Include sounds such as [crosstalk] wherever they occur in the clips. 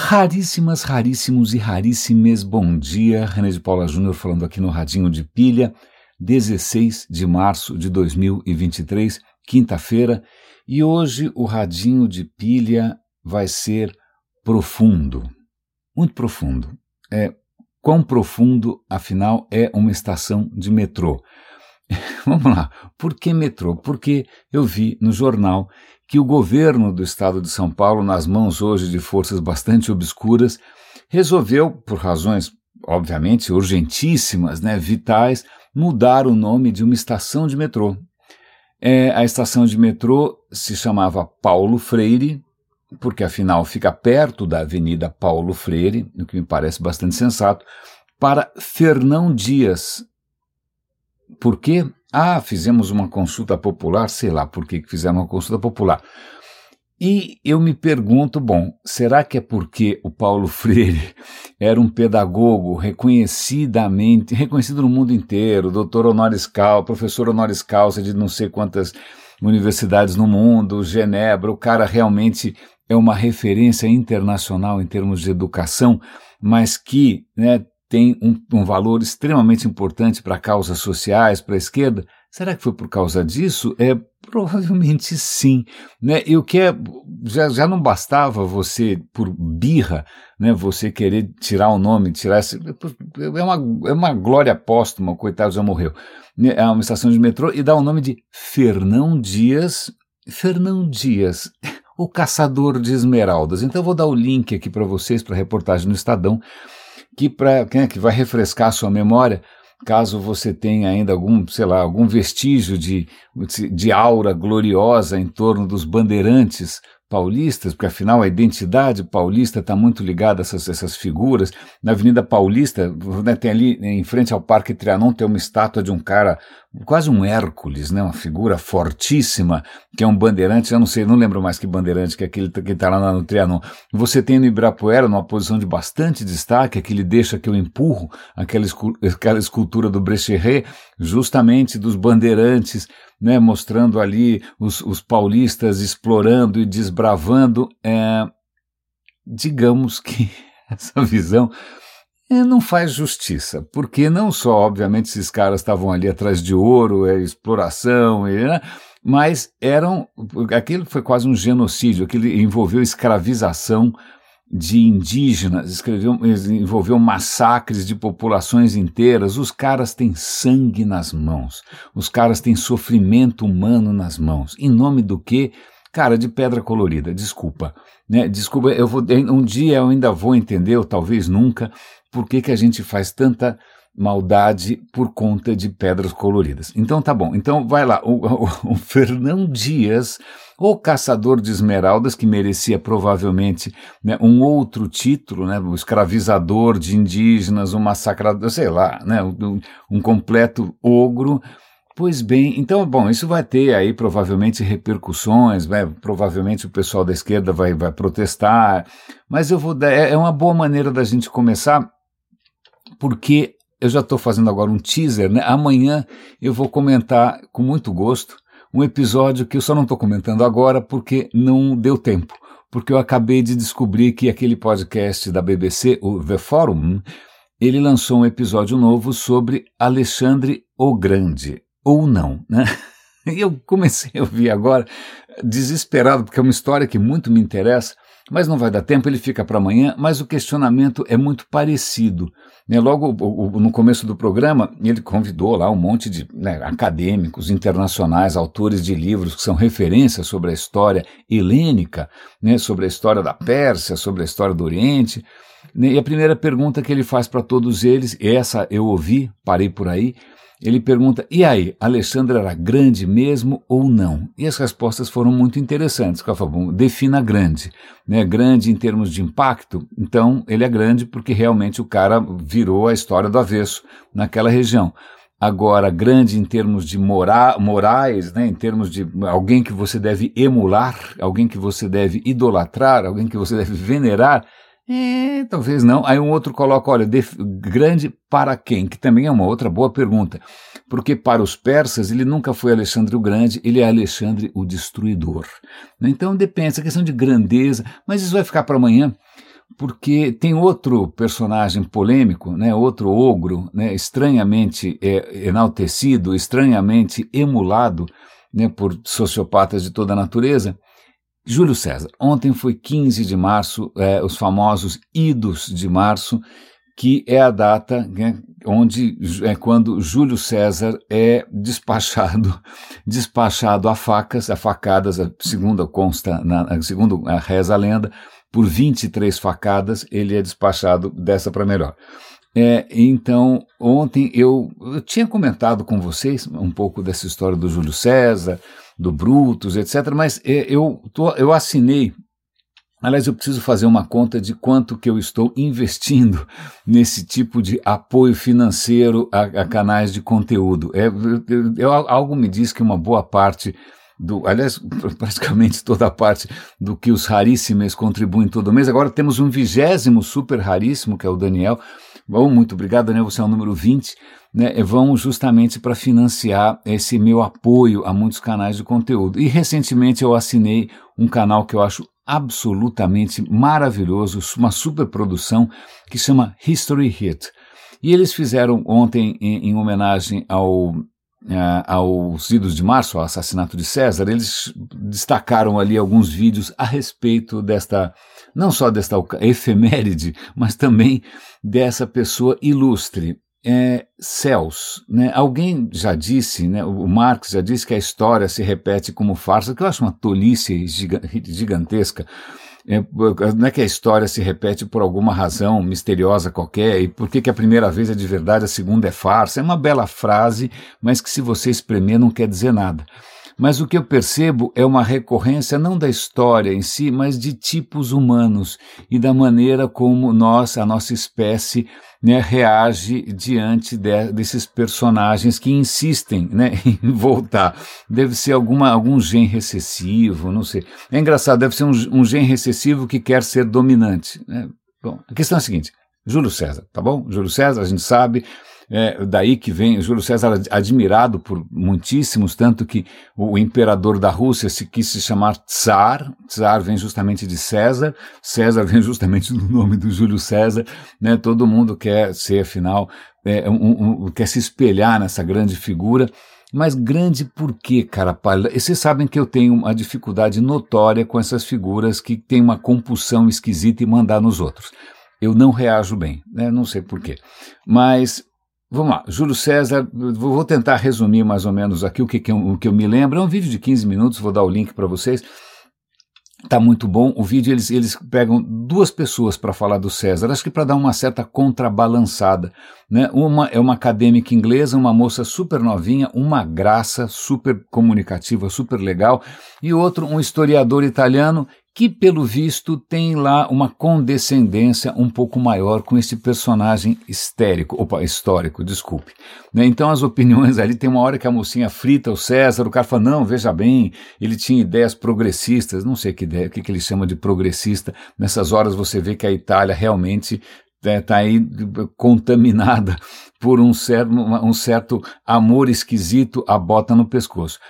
Raríssimas, raríssimos e raríssimes bom dia. René de Paula Júnior falando aqui no Radinho de Pilha, 16 de março de 2023, quinta-feira. E hoje o Radinho de Pilha vai ser profundo, muito profundo. É, quão profundo, afinal, é uma estação de metrô? [laughs] Vamos lá, por que metrô? Porque eu vi no jornal que o governo do estado de São Paulo, nas mãos hoje de forças bastante obscuras, resolveu, por razões obviamente urgentíssimas, né, vitais, mudar o nome de uma estação de metrô. É, a estação de metrô se chamava Paulo Freire, porque afinal fica perto da Avenida Paulo Freire, o que me parece bastante sensato, para Fernão Dias. Por quê? Ah, fizemos uma consulta popular, sei lá por que fizeram uma consulta popular. E eu me pergunto, bom, será que é porque o Paulo [laughs] Freire era um pedagogo reconhecidamente, reconhecido no mundo inteiro, doutor honoris causa, professor honoris causa de não sei quantas universidades no mundo, Genebra, o cara realmente é uma referência internacional em termos de educação, mas que né, tem um, um valor extremamente importante para causas sociais, para a esquerda. Será que foi por causa disso? É provavelmente sim, né? E o que é já, já não bastava você por birra, né? Você querer tirar o nome, tirar esse, é uma é uma glória póstuma, coitado já morreu. Né? É uma estação de metrô e dá o nome de Fernão Dias. Fernão Dias, [laughs] o caçador de esmeraldas. Então eu vou dar o link aqui para vocês para a reportagem no Estadão que, pra, né, que vai refrescar sua memória, caso você tenha ainda algum, sei lá, algum vestígio de, de aura gloriosa em torno dos bandeirantes paulistas, porque afinal a identidade paulista está muito ligada a essas, essas figuras. Na Avenida Paulista, né, tem ali em frente ao Parque Trianon, tem uma estátua de um cara, quase um Hércules, né, uma figura fortíssima, que é um bandeirante, eu não sei, não lembro mais que bandeirante, que é aquele que está lá no Trianon. Você tem no Ibirapuera, numa posição de bastante destaque, que ele deixa que eu empurro aquela, aquela escultura do Brecheret, justamente dos bandeirantes, né, mostrando ali os, os paulistas explorando e desbravando, é, digamos que [laughs] essa visão é, não faz justiça, porque não só, obviamente, esses caras estavam ali atrás de ouro, é, exploração, né, mas eram, aquilo foi quase um genocídio, aquilo envolveu escravização de indígenas, escreveu, envolveu massacres de populações inteiras. Os caras têm sangue nas mãos, os caras têm sofrimento humano nas mãos. Em nome do quê? Cara, de pedra colorida, desculpa. Né? Desculpa, eu vou, um dia eu ainda vou entender, ou talvez nunca, por que, que a gente faz tanta maldade por conta de pedras coloridas. Então tá bom. Então vai lá. O, o, o Fernão Dias, o caçador de esmeraldas, que merecia provavelmente né, um outro título, né, o escravizador de indígenas, um massacrador, sei lá, né, um, um completo ogro. Pois bem, então, bom, isso vai ter aí provavelmente repercussões, vai, provavelmente o pessoal da esquerda vai, vai protestar, mas eu vou dar, é, é uma boa maneira da gente começar, porque eu já estou fazendo agora um teaser, né? Amanhã eu vou comentar com muito gosto um episódio que eu só não estou comentando agora porque não deu tempo. Porque eu acabei de descobrir que aquele podcast da BBC, o The Forum, ele lançou um episódio novo sobre Alexandre o Grande, ou não, né? [laughs] E eu comecei a ouvir agora, desesperado, porque é uma história que muito me interessa, mas não vai dar tempo, ele fica para amanhã, mas o questionamento é muito parecido. Né? Logo no começo do programa, ele convidou lá um monte de né, acadêmicos internacionais, autores de livros que são referências sobre a história helênica, né, sobre a história da Pérsia, sobre a história do Oriente. Né? E a primeira pergunta que ele faz para todos eles, essa eu ouvi, parei por aí, ele pergunta: e aí, Alexandre era grande mesmo ou não? E as respostas foram muito interessantes. Falo, defina grande. Né? Grande em termos de impacto, então ele é grande porque realmente o cara virou a história do avesso naquela região. Agora, grande em termos de mora morais, né? em termos de alguém que você deve emular, alguém que você deve idolatrar, alguém que você deve venerar, é, talvez não. Aí um outro coloca, olha, grande para quem? Que também é uma outra boa pergunta. Porque para os persas ele nunca foi Alexandre o Grande, ele é Alexandre o Destruidor. Então depende, essa questão de grandeza, mas isso vai ficar para amanhã. porque tem outro personagem polêmico, né, outro ogro, né, estranhamente é, enaltecido, estranhamente emulado né, por sociopatas de toda a natureza. Júlio César. Ontem foi 15 de março, é, os famosos idos de março, que é a data né, onde é quando Júlio César é despachado, [laughs] despachado a facas, a facadas, segundo consta, na, segundo a reza a lenda, por 23 facadas, ele é despachado dessa para melhor. É, então, ontem eu, eu, tinha comentado com vocês um pouco dessa história do Júlio César, do Brutus, etc., mas é, eu, tô, eu assinei. Aliás, eu preciso fazer uma conta de quanto que eu estou investindo [laughs] nesse tipo de apoio financeiro a, a canais de conteúdo. É, eu, algo me diz que uma boa parte do, aliás, [laughs] praticamente toda a parte do que os raríssimos contribuem todo mês. Agora temos um vigésimo super raríssimo, que é o Daniel. Bom, muito obrigado, Daniel, você é o número 20. Né, vão justamente para financiar esse meu apoio a muitos canais de conteúdo. E recentemente eu assinei um canal que eu acho absolutamente maravilhoso, uma super produção que chama History Hit. E eles fizeram ontem, em, em homenagem ao uh, aos idos de março, ao assassinato de César, eles destacaram ali alguns vídeos a respeito desta, não só desta efeméride, mas também dessa pessoa ilustre. É, céus, né? Alguém já disse, né? O Marx já disse que a história se repete como farsa, que eu acho uma tolice gigantesca. É, não é que a história se repete por alguma razão misteriosa qualquer, e por que, que a primeira vez é de verdade, a segunda é farsa. É uma bela frase, mas que se você espremer não quer dizer nada. Mas o que eu percebo é uma recorrência não da história em si, mas de tipos humanos e da maneira como nós, a nossa espécie, né, reage diante de, desses personagens que insistem né, [laughs] em voltar. Deve ser alguma, algum gen recessivo, não sei. É engraçado, deve ser um, um gen recessivo que quer ser dominante. Né? Bom, a questão é a seguinte: Júlio César, tá bom? Júlio César, a gente sabe, é, daí que vem Júlio César admirado por muitíssimos, tanto que o imperador da Rússia se quis se chamar Tsar, Tsar vem justamente de César, César [laughs] vem justamente do nome do Júlio César, né? todo mundo quer ser, afinal, é, um, um, quer se espelhar nessa grande figura, mas grande por quê, cara vocês sabem que eu tenho uma dificuldade notória com essas figuras que têm uma compulsão esquisita e mandar nos outros. Eu não reajo bem, né? não sei porquê. Mas Vamos lá, Júlio César, vou tentar resumir mais ou menos aqui o que, que, eu, o que eu me lembro. É um vídeo de 15 minutos, vou dar o link para vocês. Tá muito bom. O vídeo eles, eles pegam duas pessoas para falar do César, acho que para dar uma certa contrabalançada. Né? Uma é uma acadêmica inglesa, uma moça super novinha, uma graça, super comunicativa, super legal, e outro, um historiador italiano que, pelo visto, tem lá uma condescendência um pouco maior com esse personagem histérico, opa, histórico, desculpe. Né? Então as opiniões ali, tem uma hora que a mocinha frita o César, o cara fala, não, veja bem, ele tinha ideias progressistas, não sei que ideia, o que, que ele chama de progressista, nessas horas você vê que a Itália realmente está né, aí contaminada [laughs] por um certo, um certo amor esquisito a bota no pescoço.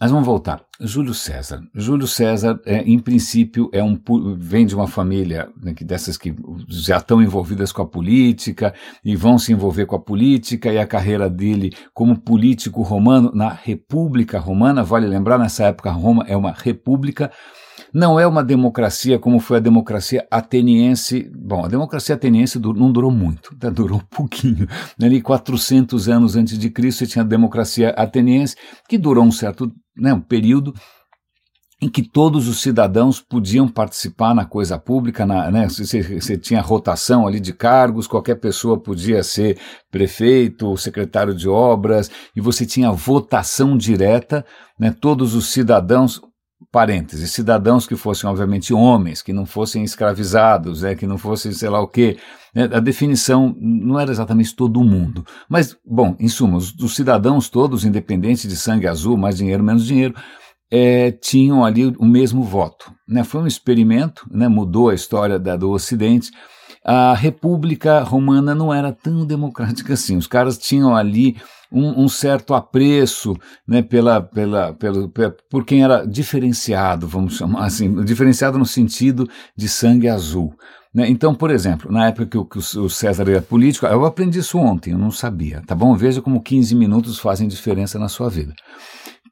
Mas vamos voltar. Júlio César. Júlio César, é, em princípio, é um, vem de uma família né, dessas que já estão envolvidas com a política e vão se envolver com a política e a carreira dele como político romano na República Romana. Vale lembrar, nessa época Roma é uma república não é uma democracia como foi a democracia ateniense. Bom, a democracia ateniense não durou muito, tá? [laughs] durou um pouquinho. Ali 400 anos antes de Cristo tinha a democracia ateniense, que durou um certo né, um período em que todos os cidadãos podiam participar na coisa pública, na, né, você, você, tinha rotação ali de cargos, qualquer pessoa podia ser prefeito, secretário de obras, e você tinha votação direta, né, todos os cidadãos, parênteses, cidadãos que fossem, obviamente, homens, que não fossem escravizados, né, que não fossem, sei lá o quê. Né, a definição não era exatamente todo mundo. Mas, bom, em suma, os, os cidadãos todos, independente de sangue azul, mais dinheiro, menos dinheiro, é, tinham ali o mesmo voto. Né? Foi um experimento, né? mudou a história da, do Ocidente. a República Romana não era tão democrática assim. Os caras tinham ali um, um certo apreço né, pela, pela, pela, por quem era diferenciado, vamos chamar assim, diferenciado no sentido de sangue azul. Né? Então, por exemplo, na época que o, que o César era político, eu aprendi isso ontem, eu não sabia, tá bom? Veja como 15 minutos fazem diferença na sua vida.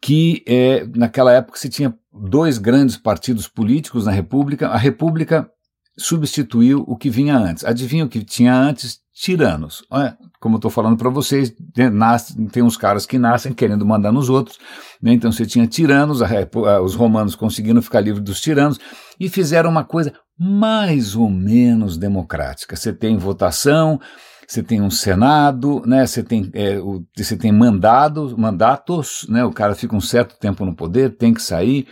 Que é, naquela época se tinha dois grandes partidos políticos na República, a República substituiu o que vinha antes. Adivinha o que tinha antes? Tiranos. Como eu estou falando para vocês, tem uns caras que nascem querendo mandar nos outros. Né? Então você tinha tiranos, os romanos conseguiram ficar livres dos tiranos e fizeram uma coisa mais ou menos democrática. Você tem votação, você tem um senado, né? Você tem, é, o, você tem mandado, mandatos, né? O cara fica um certo tempo no poder, tem que sair.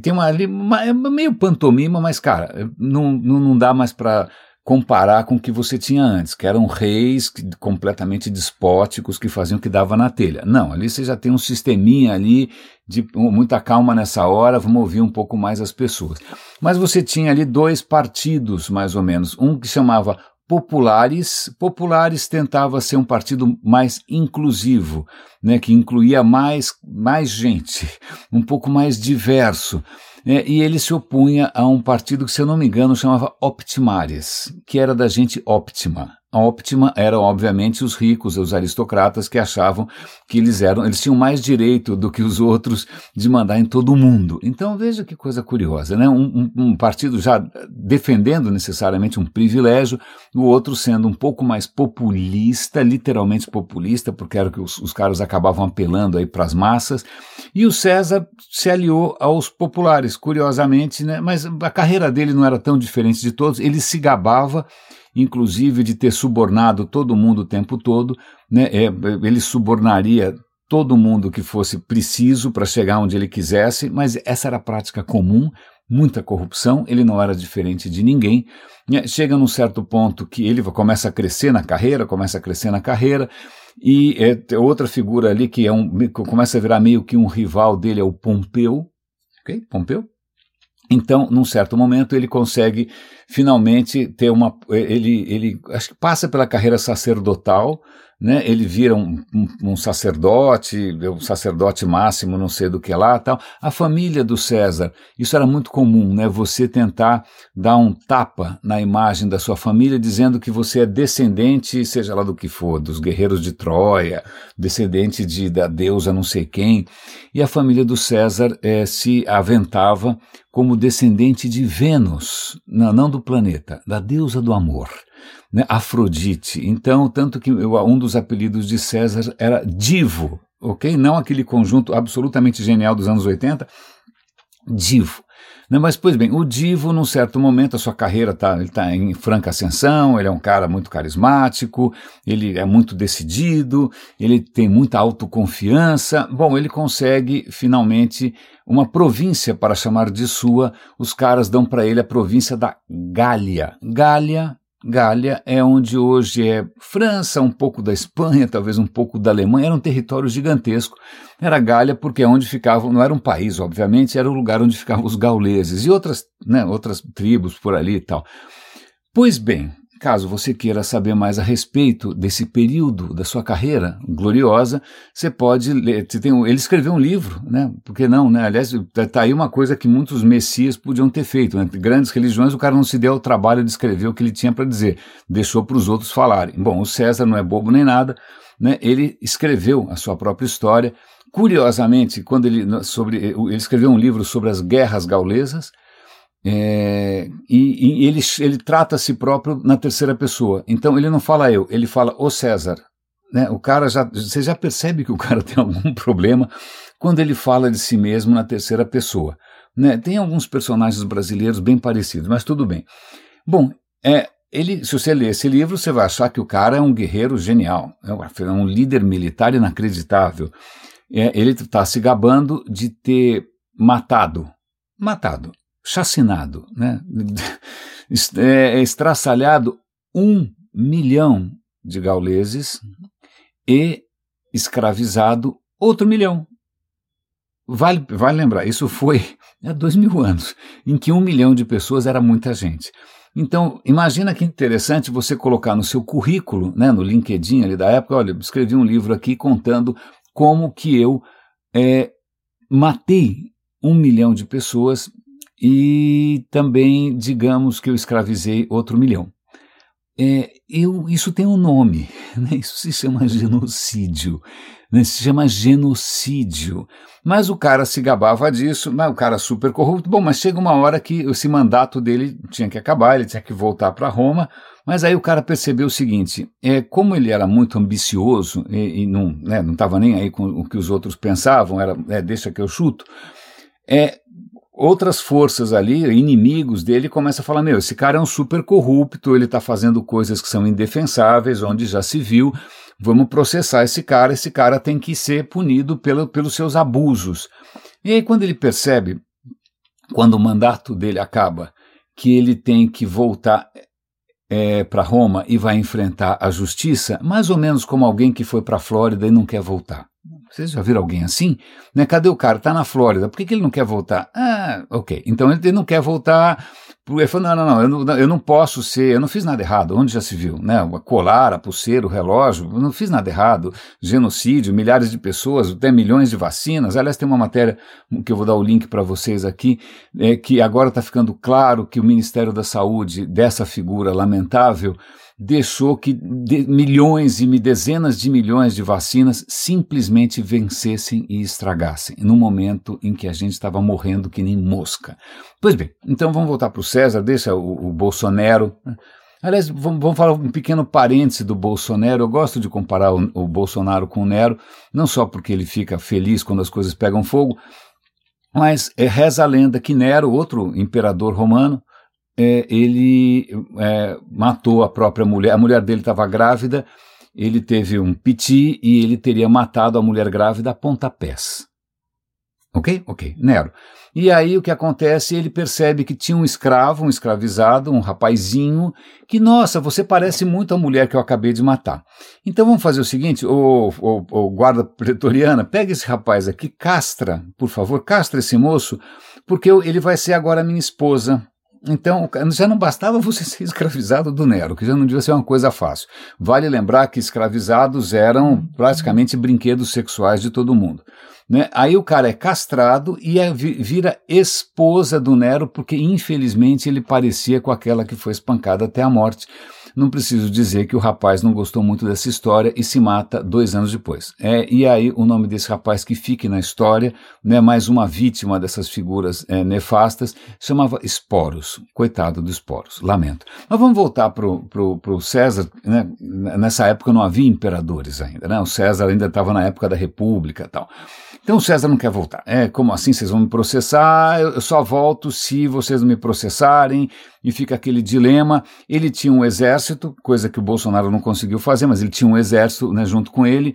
Tem uma ali, é meio pantomima, mas, cara, não, não, não dá mais para comparar com o que você tinha antes, que eram reis completamente despóticos que faziam o que dava na telha. Não, ali você já tem um sisteminha ali de muita calma nessa hora, vamos ouvir um pouco mais as pessoas. Mas você tinha ali dois partidos, mais ou menos, um que chamava Populares, Populares tentava ser um partido mais inclusivo, né, que incluía mais, mais gente, [laughs] um pouco mais diverso. É, e ele se opunha a um partido que, se eu não me engano, chamava Optimares, que era da gente óptima. A óptima eram, obviamente, os ricos, os aristocratas que achavam que eles eram, eles tinham mais direito do que os outros de mandar em todo o mundo. Então veja que coisa curiosa, né? Um, um, um partido já defendendo necessariamente um privilégio, o outro sendo um pouco mais populista, literalmente populista, porque era que os, os caras acabavam apelando aí para as massas. E o César se aliou aos populares, curiosamente, né? Mas a carreira dele não era tão diferente de todos. Ele se gabava inclusive de ter subornado todo mundo o tempo todo, né? É, ele subornaria todo mundo que fosse preciso para chegar onde ele quisesse, mas essa era a prática comum, muita corrupção, ele não era diferente de ninguém. Né? Chega num certo ponto que ele começa a crescer na carreira, começa a crescer na carreira, e é, outra figura ali que é um, começa a virar meio que um rival dele é o Pompeu, ok? Pompeu? Então, num certo momento, ele consegue finalmente ter uma. Ele, ele acho que passa pela carreira sacerdotal, né? Ele vira um, um, um sacerdote, um sacerdote máximo, não sei do que lá, tal. A família do César, isso era muito comum, né? Você tentar dar um tapa na imagem da sua família, dizendo que você é descendente, seja lá do que for, dos guerreiros de Troia, descendente de da deusa não sei quem. E a família do César é, se aventava como descendente de Vênus, não, não do planeta, da deusa do amor né, Afrodite. Então, tanto que um dos apelidos de César era Divo, ok? Não aquele conjunto absolutamente genial dos anos 80, Divo. Mas, pois bem, o Divo, num certo momento, a sua carreira está tá em franca ascensão, ele é um cara muito carismático, ele é muito decidido, ele tem muita autoconfiança. Bom, ele consegue finalmente uma província para chamar de sua. Os caras dão para ele a província da Gália. Gália Gália é onde hoje é França, um pouco da Espanha, talvez um pouco da Alemanha, era um território gigantesco. Era Gália porque é onde ficavam, não era um país, obviamente, era o lugar onde ficavam os gauleses e outras, né, outras tribos por ali e tal. Pois bem, Caso você queira saber mais a respeito desse período da sua carreira gloriosa, você pode ler. Você tem, ele escreveu um livro, né? Por que não, né? Aliás, está tá aí uma coisa que muitos messias podiam ter feito. Né? Grandes religiões, o cara não se deu o trabalho de escrever o que ele tinha para dizer, deixou para os outros falarem. Bom, o César não é bobo nem nada, né? Ele escreveu a sua própria história. Curiosamente, quando ele, sobre, ele escreveu um livro sobre as guerras gaulesas, é, e, e, ele, ele trata a si próprio na terceira pessoa. Então ele não fala eu, ele fala o César. Né? O cara já, você já percebe que o cara [laughs] tem algum problema quando ele fala de si mesmo na terceira pessoa. Né? Tem alguns personagens brasileiros bem parecidos, mas tudo bem. Bom, é, ele, se você ler esse livro, você vai achar que o cara é um guerreiro genial, é um líder militar inacreditável. É, ele está se gabando de ter matado, matado chacinado, né? [laughs] é, estraçalhado um milhão de gauleses e escravizado outro milhão. Vale, vale lembrar, isso foi há dois mil anos, em que um milhão de pessoas era muita gente. Então, imagina que interessante você colocar no seu currículo, né, no LinkedIn ali da época, olha, escrevi um livro aqui contando como que eu é, matei um milhão de pessoas e também, digamos que eu escravizei outro milhão. É, eu, isso tem um nome, [laughs] né? isso se chama [laughs] genocídio, né? se chama genocídio. Mas o cara se gabava disso, mas o cara super corrupto. Bom, mas chega uma hora que esse mandato dele tinha que acabar, ele tinha que voltar para Roma. Mas aí o cara percebeu o seguinte: é, como ele era muito ambicioso e, e não estava né, nem aí com o que os outros pensavam, era é, deixa que eu chuto. É, outras forças ali, inimigos dele, começam a falar: meu, esse cara é um super corrupto, ele está fazendo coisas que são indefensáveis, onde já se viu, vamos processar esse cara, esse cara tem que ser punido pelo, pelos seus abusos. E aí, quando ele percebe, quando o mandato dele acaba, que ele tem que voltar é, para Roma e vai enfrentar a justiça, mais ou menos como alguém que foi para a Flórida e não quer voltar. Vocês já viram alguém assim? Né? Cadê o cara? Está na Flórida. Por que, que ele não quer voltar? Ah, ok. Então ele não quer voltar. Ele falou: não, não, não eu, não, eu não posso ser. Eu não fiz nada errado. Onde já se viu? Né? A colar, a pulseira, o relógio. Eu não fiz nada errado. Genocídio, milhares de pessoas, até milhões de vacinas. Aliás, tem uma matéria que eu vou dar o link para vocês aqui, é, que agora está ficando claro que o Ministério da Saúde, dessa figura lamentável, deixou que de, milhões e dezenas de milhões de vacinas simplesmente vencessem e estragassem, no momento em que a gente estava morrendo que nem mosca. Pois bem, então vamos voltar para o César, deixa o, o Bolsonaro. Né? Aliás, vamos, vamos, falar um pequeno parêntese do Bolsonaro. Eu gosto de comparar o, o Bolsonaro com o Nero, não só porque ele fica feliz quando as coisas pegam fogo, mas é, reza a lenda que Nero, outro imperador romano, é, ele é, matou a própria mulher. A mulher dele estava grávida, ele teve um piti e ele teria matado a mulher grávida a pontapés. Ok? Ok, Nero. E aí o que acontece? Ele percebe que tinha um escravo, um escravizado, um rapazinho, que, nossa, você parece muito a mulher que eu acabei de matar. Então vamos fazer o seguinte, o, o, o guarda pretoriana, pega esse rapaz aqui, castra, por favor, castra esse moço, porque ele vai ser agora minha esposa. Então, já não bastava você [laughs] ser escravizado do Nero, que já não devia ser uma coisa fácil. Vale lembrar que escravizados eram praticamente brinquedos sexuais de todo mundo. Né? Aí o cara é castrado e é, vira esposa do Nero, porque infelizmente ele parecia com aquela que foi espancada até a morte. Não preciso dizer que o rapaz não gostou muito dessa história e se mata dois anos depois. É, e aí o nome desse rapaz que fique na história, né, mais uma vítima dessas figuras é, nefastas, chamava Esporos. Coitado do Esporos, lamento. Mas vamos voltar para o César. Né, nessa época não havia imperadores ainda. Né, o César ainda estava na época da República tal. Então o César não quer voltar. É como assim? Vocês vão me processar? Eu só volto se vocês não me processarem. E fica aquele dilema. Ele tinha um exército, coisa que o Bolsonaro não conseguiu fazer, mas ele tinha um exército né, junto com ele.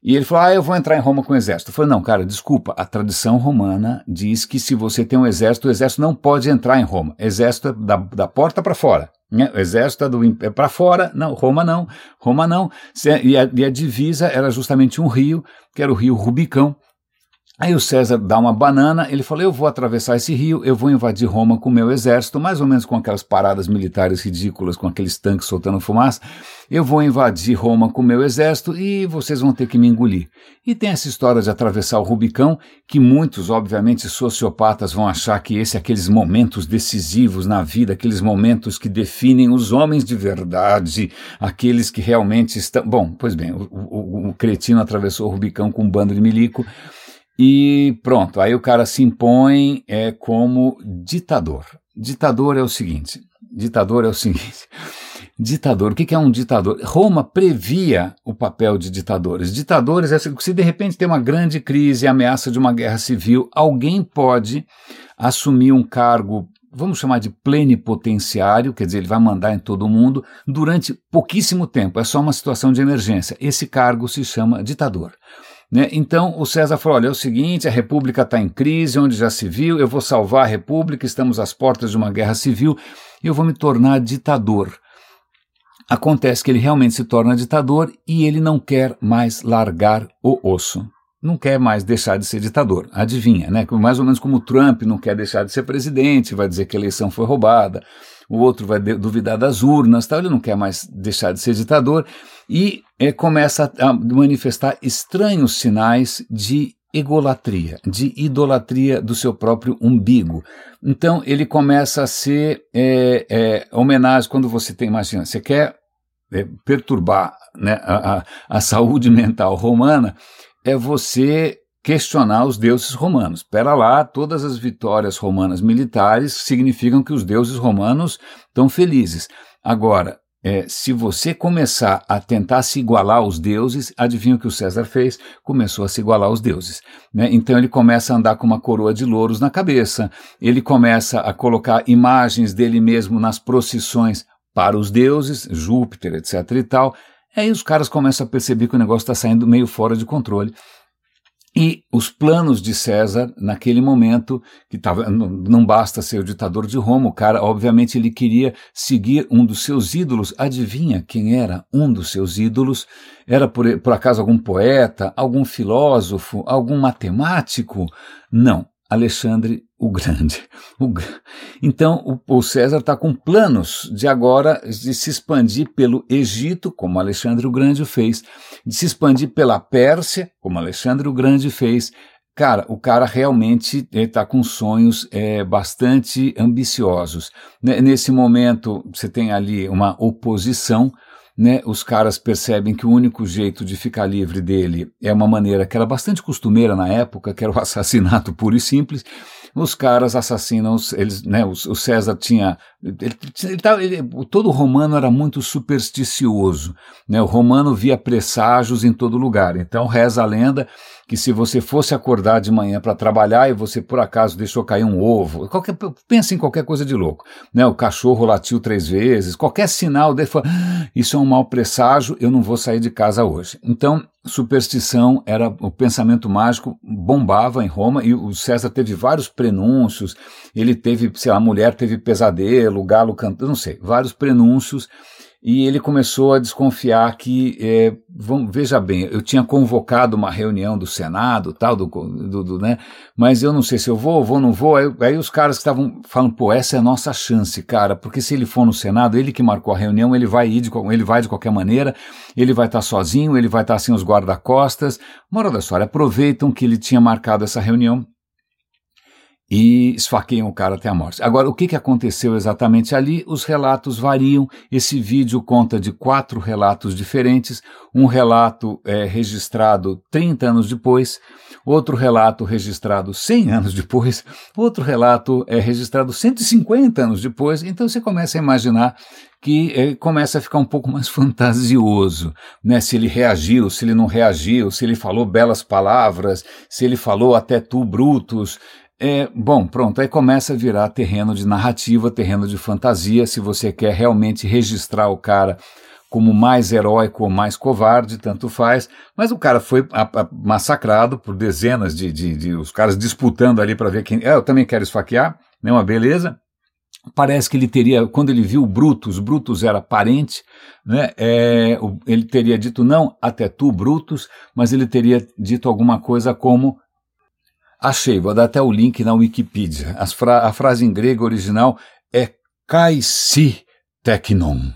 E ele falou: Ah, eu vou entrar em Roma com o exército. Eu falei: Não, cara, desculpa. A tradição romana diz que se você tem um exército, o exército não pode entrar em Roma. Exército é da, da porta para fora. Né? O exército é, é para fora. Não, Roma não. Roma não. E a, e a divisa era justamente um rio, que era o rio Rubicão Aí o César dá uma banana, ele fala: Eu vou atravessar esse rio, eu vou invadir Roma com o meu exército, mais ou menos com aquelas paradas militares ridículas, com aqueles tanques soltando fumaça. Eu vou invadir Roma com o meu exército e vocês vão ter que me engolir. E tem essa história de atravessar o Rubicão, que muitos, obviamente, sociopatas vão achar que esse é aqueles momentos decisivos na vida, aqueles momentos que definem os homens de verdade, aqueles que realmente estão. Bom, pois bem, o, o, o cretino atravessou o Rubicão com um bando de milico. E pronto, aí o cara se impõe é, como ditador. Ditador é o seguinte: ditador é o [laughs] seguinte. Ditador, o que é um ditador? Roma previa o papel de ditadores. Ditadores é se de repente tem uma grande crise, ameaça de uma guerra civil, alguém pode assumir um cargo, vamos chamar de plenipotenciário, quer dizer, ele vai mandar em todo mundo durante pouquíssimo tempo, é só uma situação de emergência. Esse cargo se chama ditador. Né? Então o César falou: olha, é o seguinte, a República está em crise, onde já se viu, eu vou salvar a República, estamos às portas de uma guerra civil, eu vou me tornar ditador. Acontece que ele realmente se torna ditador e ele não quer mais largar o osso. Não quer mais deixar de ser ditador. Adivinha, né? Mais ou menos como o Trump não quer deixar de ser presidente, vai dizer que a eleição foi roubada, o outro vai duvidar das urnas, tal, ele não quer mais deixar de ser ditador e é, começa a manifestar estranhos sinais de egolatria, de idolatria do seu próprio umbigo. Então ele começa a ser é, é, homenagem quando você tem, imagina, você quer é, perturbar né, a, a, a saúde mental romana, é você questionar os deuses romanos. Pera lá, todas as vitórias romanas militares significam que os deuses romanos estão felizes. Agora, é, se você começar a tentar se igualar aos deuses, adivinha o que o César fez? Começou a se igualar aos deuses. Né? Então ele começa a andar com uma coroa de louros na cabeça, ele começa a colocar imagens dele mesmo nas procissões para os deuses, Júpiter, etc. e tal. Aí os caras começam a perceber que o negócio está saindo meio fora de controle. E os planos de César, naquele momento, que tava, não, não basta ser o ditador de Roma, o cara, obviamente, ele queria seguir um dos seus ídolos. Adivinha quem era um dos seus ídolos? Era, por, por acaso, algum poeta, algum filósofo, algum matemático? Não, Alexandre o Grande. O, então, o, o César está com planos de agora de se expandir pelo Egito, como Alexandre o Grande fez, de se expandir pela Pérsia, como Alexandre o Grande fez. Cara, o cara realmente está com sonhos é, bastante ambiciosos. Nesse momento, você tem ali uma oposição né, os caras percebem que o único jeito de ficar livre dele é uma maneira que era bastante costumeira na época, que era o [laughs] assassinato puro e simples. Os caras assassinam, eles, né, o, o César tinha, ele, ele, ele, todo romano era muito supersticioso, né, o romano via presságios em todo lugar, então reza a lenda que se você fosse acordar de manhã para trabalhar e você por acaso deixou cair um ovo, qualquer, pensa em qualquer coisa de louco, né? O cachorro latiu três vezes, qualquer sinal fala, ah, isso é um mau presságio, eu não vou sair de casa hoje. Então, superstição era o pensamento mágico bombava em Roma e o César teve vários prenúncios, ele teve, sei lá, a mulher teve pesadelo, o galo cantando, não sei, vários prenúncios e ele começou a desconfiar que, é, vamos, veja bem, eu tinha convocado uma reunião do Senado, tal, do, do, do né, mas eu não sei se eu vou, vou, não vou. Aí, aí os caras estavam falando, pô, essa é a nossa chance, cara, porque se ele for no Senado, ele que marcou a reunião, ele vai ir de, ele vai de qualquer maneira, ele vai estar sozinho, ele vai estar sem os guarda-costas. Moral da história, aproveitam que ele tinha marcado essa reunião e esfaqueiam o cara até a morte. Agora, o que, aconteceu exatamente ali? Os relatos variam. Esse vídeo conta de quatro relatos diferentes. Um relato é registrado 30 anos depois, outro relato registrado 100 anos depois, outro relato é registrado 150 anos depois. Então você começa a imaginar que é, começa a ficar um pouco mais [laughs] fantasioso, né? Se ele reagiu, se ele não reagiu, se ele falou belas palavras, se ele falou até tu, Brutus, é, bom, pronto, aí começa a virar terreno de narrativa, terreno de fantasia, se você quer realmente registrar o cara como mais heróico ou mais covarde, tanto faz, mas o cara foi a, a, massacrado por dezenas de, de, de, os caras disputando ali para ver quem, é, eu também quero esfaquear, né, uma beleza, Parece que ele teria, quando ele viu Brutus, Brutus era parente, né? É, ele teria dito não, até tu, Brutus, mas ele teria dito alguma coisa como Achei, vou dar até o link na Wikipedia. Fra a frase em grego original é kai si teknon.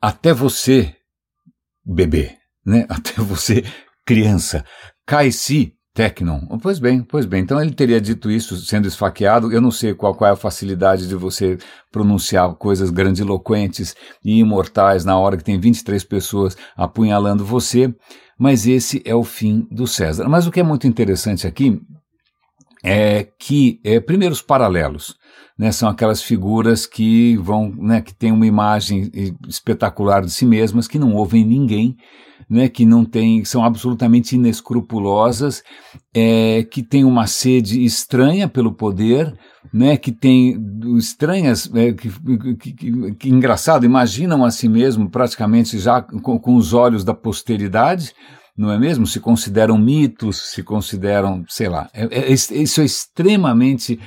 Até você, bebê, né? [laughs] Até você, criança. Kai si teknon. Pois bem, pois bem. Então ele teria dito isso sendo esfaqueado. Eu não sei qual, qual é a facilidade de você pronunciar coisas grandiloquentes e imortais na hora que tem 23 pessoas apunhalando você, mas esse é o fim do César. Mas o que é muito interessante aqui é que, é, primeiro, os paralelos. Né, são aquelas figuras que vão, né, que têm uma imagem espetacular de si mesmas, que não ouvem ninguém, né, que não tem, são absolutamente inescrupulosas, é, que têm uma sede estranha pelo poder, né, que tem estranhas, é, que, que, que, que, engraçado, imaginam a si mesmo praticamente já com, com os olhos da posteridade, não é mesmo? Se consideram mitos, se consideram, sei lá. É, é, isso é extremamente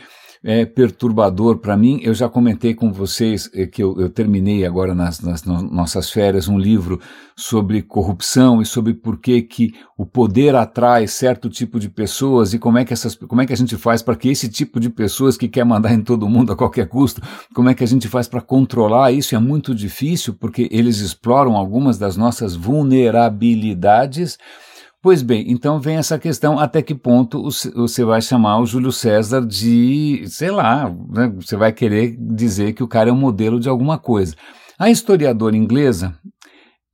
é perturbador para mim. Eu já comentei com vocês é, que eu, eu terminei agora nas, nas no, nossas férias um livro sobre corrupção e sobre por que, que o poder atrai certo tipo de pessoas e como é que, essas, como é que a gente faz para que esse tipo de pessoas que quer mandar em todo mundo a qualquer custo, como é que a gente faz para controlar isso? É muito difícil porque eles exploram algumas das nossas vulnerabilidades Pois bem, então vem essa questão até que ponto você vai chamar o Júlio César de, sei lá, né, você vai querer dizer que o cara é um modelo de alguma coisa. A historiadora inglesa,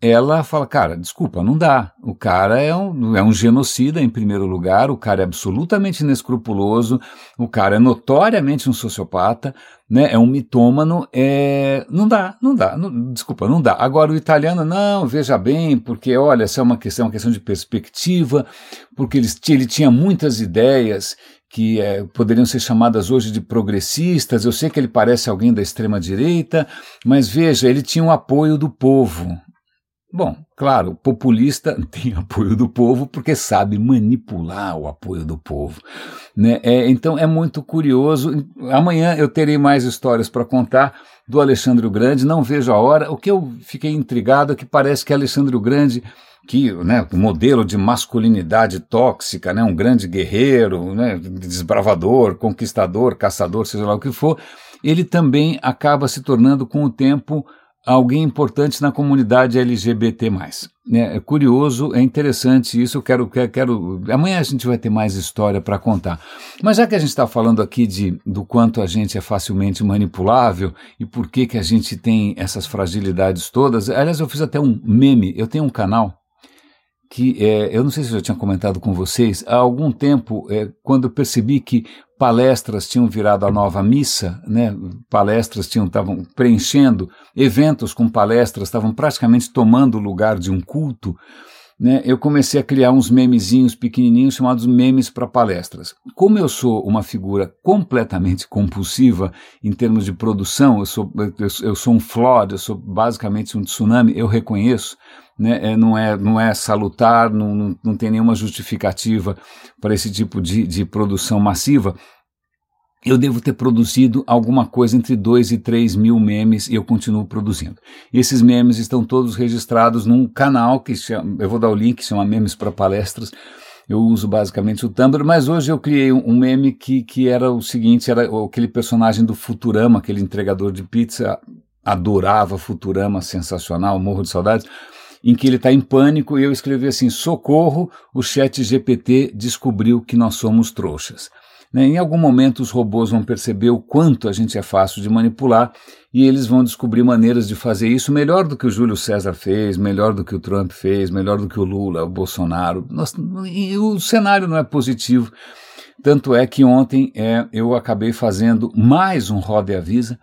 ela fala, cara, desculpa, não dá. O cara é um, é um genocida, em primeiro lugar, o cara é absolutamente inescrupuloso, o cara é notoriamente um sociopata, né, é um mitômano, é, não dá, não dá, não, desculpa, não dá. Agora o italiano, não, veja bem, porque olha, essa é uma questão, uma questão de perspectiva, porque ele, ele tinha muitas ideias que é, poderiam ser chamadas hoje de progressistas. Eu sei que ele parece alguém da extrema direita, mas veja, ele tinha o apoio do povo. Bom, claro, populista [laughs] tem apoio do povo porque sabe manipular o apoio do povo. Né? É, então é muito curioso. Amanhã eu terei mais histórias para contar do Alexandre o Grande, não vejo a hora. O que eu fiquei intrigado é que parece que Alexandre o Grande, que né, modelo de masculinidade tóxica, né, um grande guerreiro, né, desbravador, conquistador, caçador, seja lá o que for, ele também acaba se tornando com o tempo alguém importante na comunidade LGBT+. É, é curioso, é interessante isso, quero, quero... Amanhã a gente vai ter mais história para contar. Mas já que a gente está falando aqui de, do quanto a gente é facilmente manipulável e por que, que a gente tem essas fragilidades todas, aliás, eu fiz até um meme, eu tenho um canal que é, eu não sei se eu já tinha comentado com vocês, há algum tempo, é, quando percebi que palestras tinham virado a nova missa, né? palestras tinham estavam preenchendo, eventos com palestras estavam praticamente tomando o lugar de um culto, né? eu comecei a criar uns memezinhos pequenininhos chamados memes para palestras. Como eu sou uma figura completamente compulsiva em termos de produção, eu sou, eu, eu sou um flood, eu sou basicamente um tsunami, eu reconheço, né, é, não, é, não é salutar, não, não, não tem nenhuma justificativa para esse tipo de, de produção massiva, eu devo ter produzido alguma coisa entre 2 e 3 mil memes e eu continuo produzindo. E esses memes estão todos registrados num canal que chama, eu vou dar o link, chama Memes para Palestras. Eu uso basicamente o Tumblr, mas hoje eu criei um, meme que, que era o seguinte, era aquele personagem do Futurama, aquele entregador de pizza, adorava Futurama, sensacional, morro de saudades em que ele está em pânico e eu escrevi assim: socorro, o chat GPT descobriu que nós somos trouxas. Né? Em algum momento os robôs vão perceber o quanto a gente é fácil de manipular e eles vão descobrir maneiras de fazer isso melhor do que o Júlio César fez, melhor do que o Trump fez, melhor do que o Lula, o Bolsonaro. Nós, o cenário não é positivo. Tanto é que ontem é, eu acabei fazendo mais um Roda e Avisa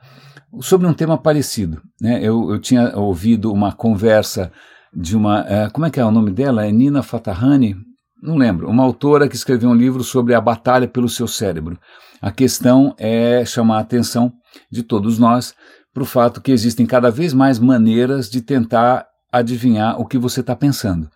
sobre um tema parecido. Né? Eu, eu tinha ouvido uma conversa de uma. É, como é que é o nome dela? É Nina Fatahani? Não lembro. Uma autora que escreveu um livro sobre a batalha pelo seu cérebro. A questão é chamar a atenção de todos nós para o fato que existem cada vez mais maneiras de tentar adivinhar o que você está pensando.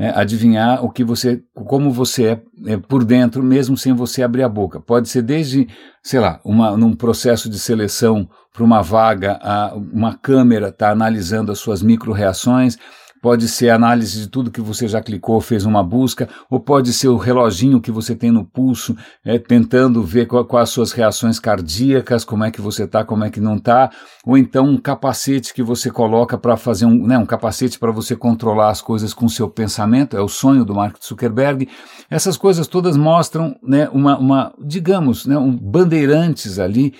É, adivinhar o que você, como você é, é, por dentro, mesmo sem você abrir a boca. Pode ser desde, sei lá, uma, num processo de seleção para uma vaga, a, uma câmera está analisando as suas micro-reações, pode ser análise de tudo que você já clicou, fez uma busca, ou pode ser o reloginho que você tem no pulso, é, tentando ver quais qual as suas reações cardíacas, como é que você está, como é que não está, ou então um capacete que você coloca para fazer um, né, um capacete para você controlar as coisas com seu pensamento, é o sonho do Mark Zuckerberg. Essas coisas todas mostram, né, uma, uma digamos, né, um bandeirantes ali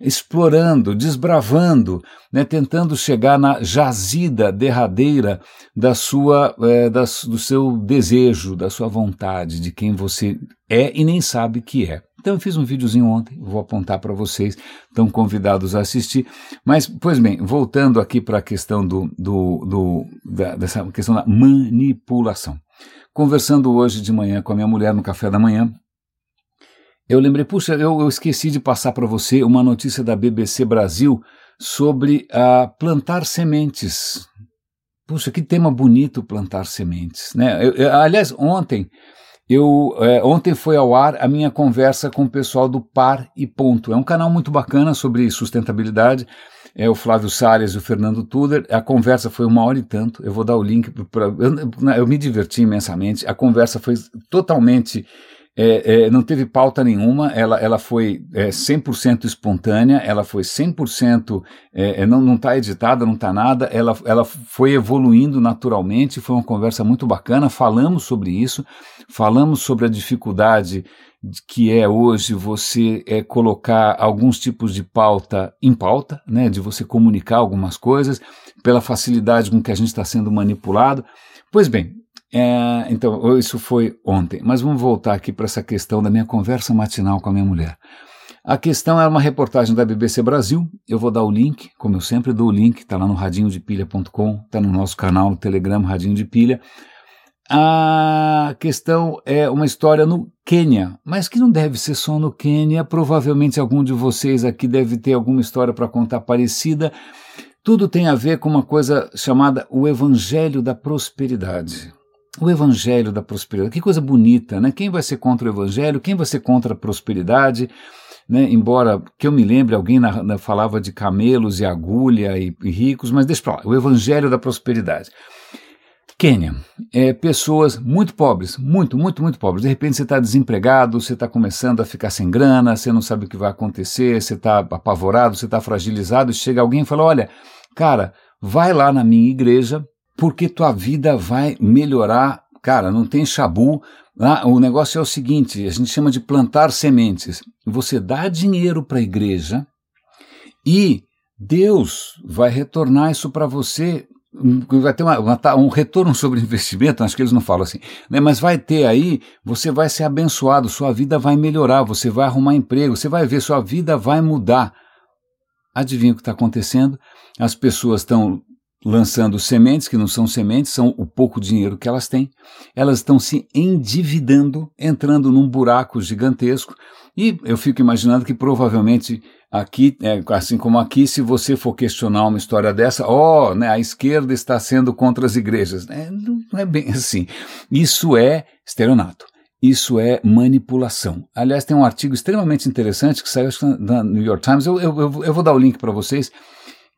explorando, desbravando, né, tentando chegar na jazida derradeira da sua, é, da, do seu desejo, da sua vontade, de quem você é e nem sabe que é. Então eu fiz um videozinho ontem, vou apontar para vocês, estão convidados a assistir. Mas, pois bem, voltando aqui para a questão do, do, do da, dessa questão da manipulação. Conversando hoje de manhã com a minha mulher no café da manhã, eu lembrei, puxa, eu, eu esqueci de passar para você uma notícia da BBC Brasil sobre a plantar sementes. Puxa, que tema bonito plantar sementes. Né? Eu, eu, aliás, ontem Eu é, ontem foi ao ar a minha conversa com o pessoal do Par e Ponto. É um canal muito bacana sobre sustentabilidade. É o Flávio Salles e o Fernando Tuder. A conversa foi uma hora e tanto. Eu vou dar o link para. Eu, eu me diverti imensamente. A conversa foi totalmente é, é, não teve pauta nenhuma, ela, ela foi é, 100% espontânea, ela foi 100%, é, é, não está editada, não está nada, ela, ela foi evoluindo naturalmente, foi uma conversa muito bacana, falamos sobre isso, falamos sobre a dificuldade que é hoje você é, colocar alguns tipos de pauta em pauta, né, de você comunicar algumas coisas, pela facilidade com que a gente está sendo manipulado. Pois bem, é, então, isso foi ontem, mas vamos voltar aqui para essa questão da minha conversa matinal com a minha mulher. A questão era uma reportagem da BBC Brasil. Eu vou dar o link, como eu sempre dou o link, está lá no radinhodepilha.com, está no nosso canal no Telegram Radinho de Pilha. A questão é uma história no Quênia, mas que não deve ser só no Quênia. Provavelmente algum de vocês aqui deve ter alguma história para contar parecida. Tudo tem a ver com uma coisa chamada o Evangelho da Prosperidade o evangelho da prosperidade. Que coisa bonita, né? Quem vai ser contra o evangelho? Quem vai ser contra a prosperidade? Né? Embora que eu me lembre, alguém na, na, falava de camelos e agulha e, e ricos, mas deixa para lá. O evangelho da prosperidade. Quênia, é, pessoas muito pobres, muito, muito, muito pobres. De repente você está desempregado, você está começando a ficar sem grana, você não sabe o que vai acontecer, você está apavorado, você está fragilizado, e chega alguém e fala: Olha, cara, vai lá na minha igreja, porque tua vida vai melhorar. Cara, não tem chabu. Ah, o negócio é o seguinte: a gente chama de plantar sementes. Você dá dinheiro para a igreja e Deus vai retornar isso para você. Vai ter uma, uma, um retorno [laughs] sobre investimento, acho que eles não falam assim, né? mas vai ter aí, você vai ser abençoado, sua vida vai melhorar, você vai arrumar emprego, você vai ver, sua vida vai mudar. Adivinha o que está acontecendo? As pessoas estão lançando sementes que não são sementes, são o pouco dinheiro que elas têm. Elas estão se endividando, entrando num buraco gigantesco. E eu fico imaginando que provavelmente aqui, é, assim como aqui, se você for questionar uma história dessa, ó, oh, né, a esquerda está sendo contra as igrejas. É, não é bem [laughs] assim. Isso é estelionato. Isso é manipulação. Aliás, tem um artigo extremamente interessante que saiu na New York Times. Eu, eu, eu vou dar o link para vocês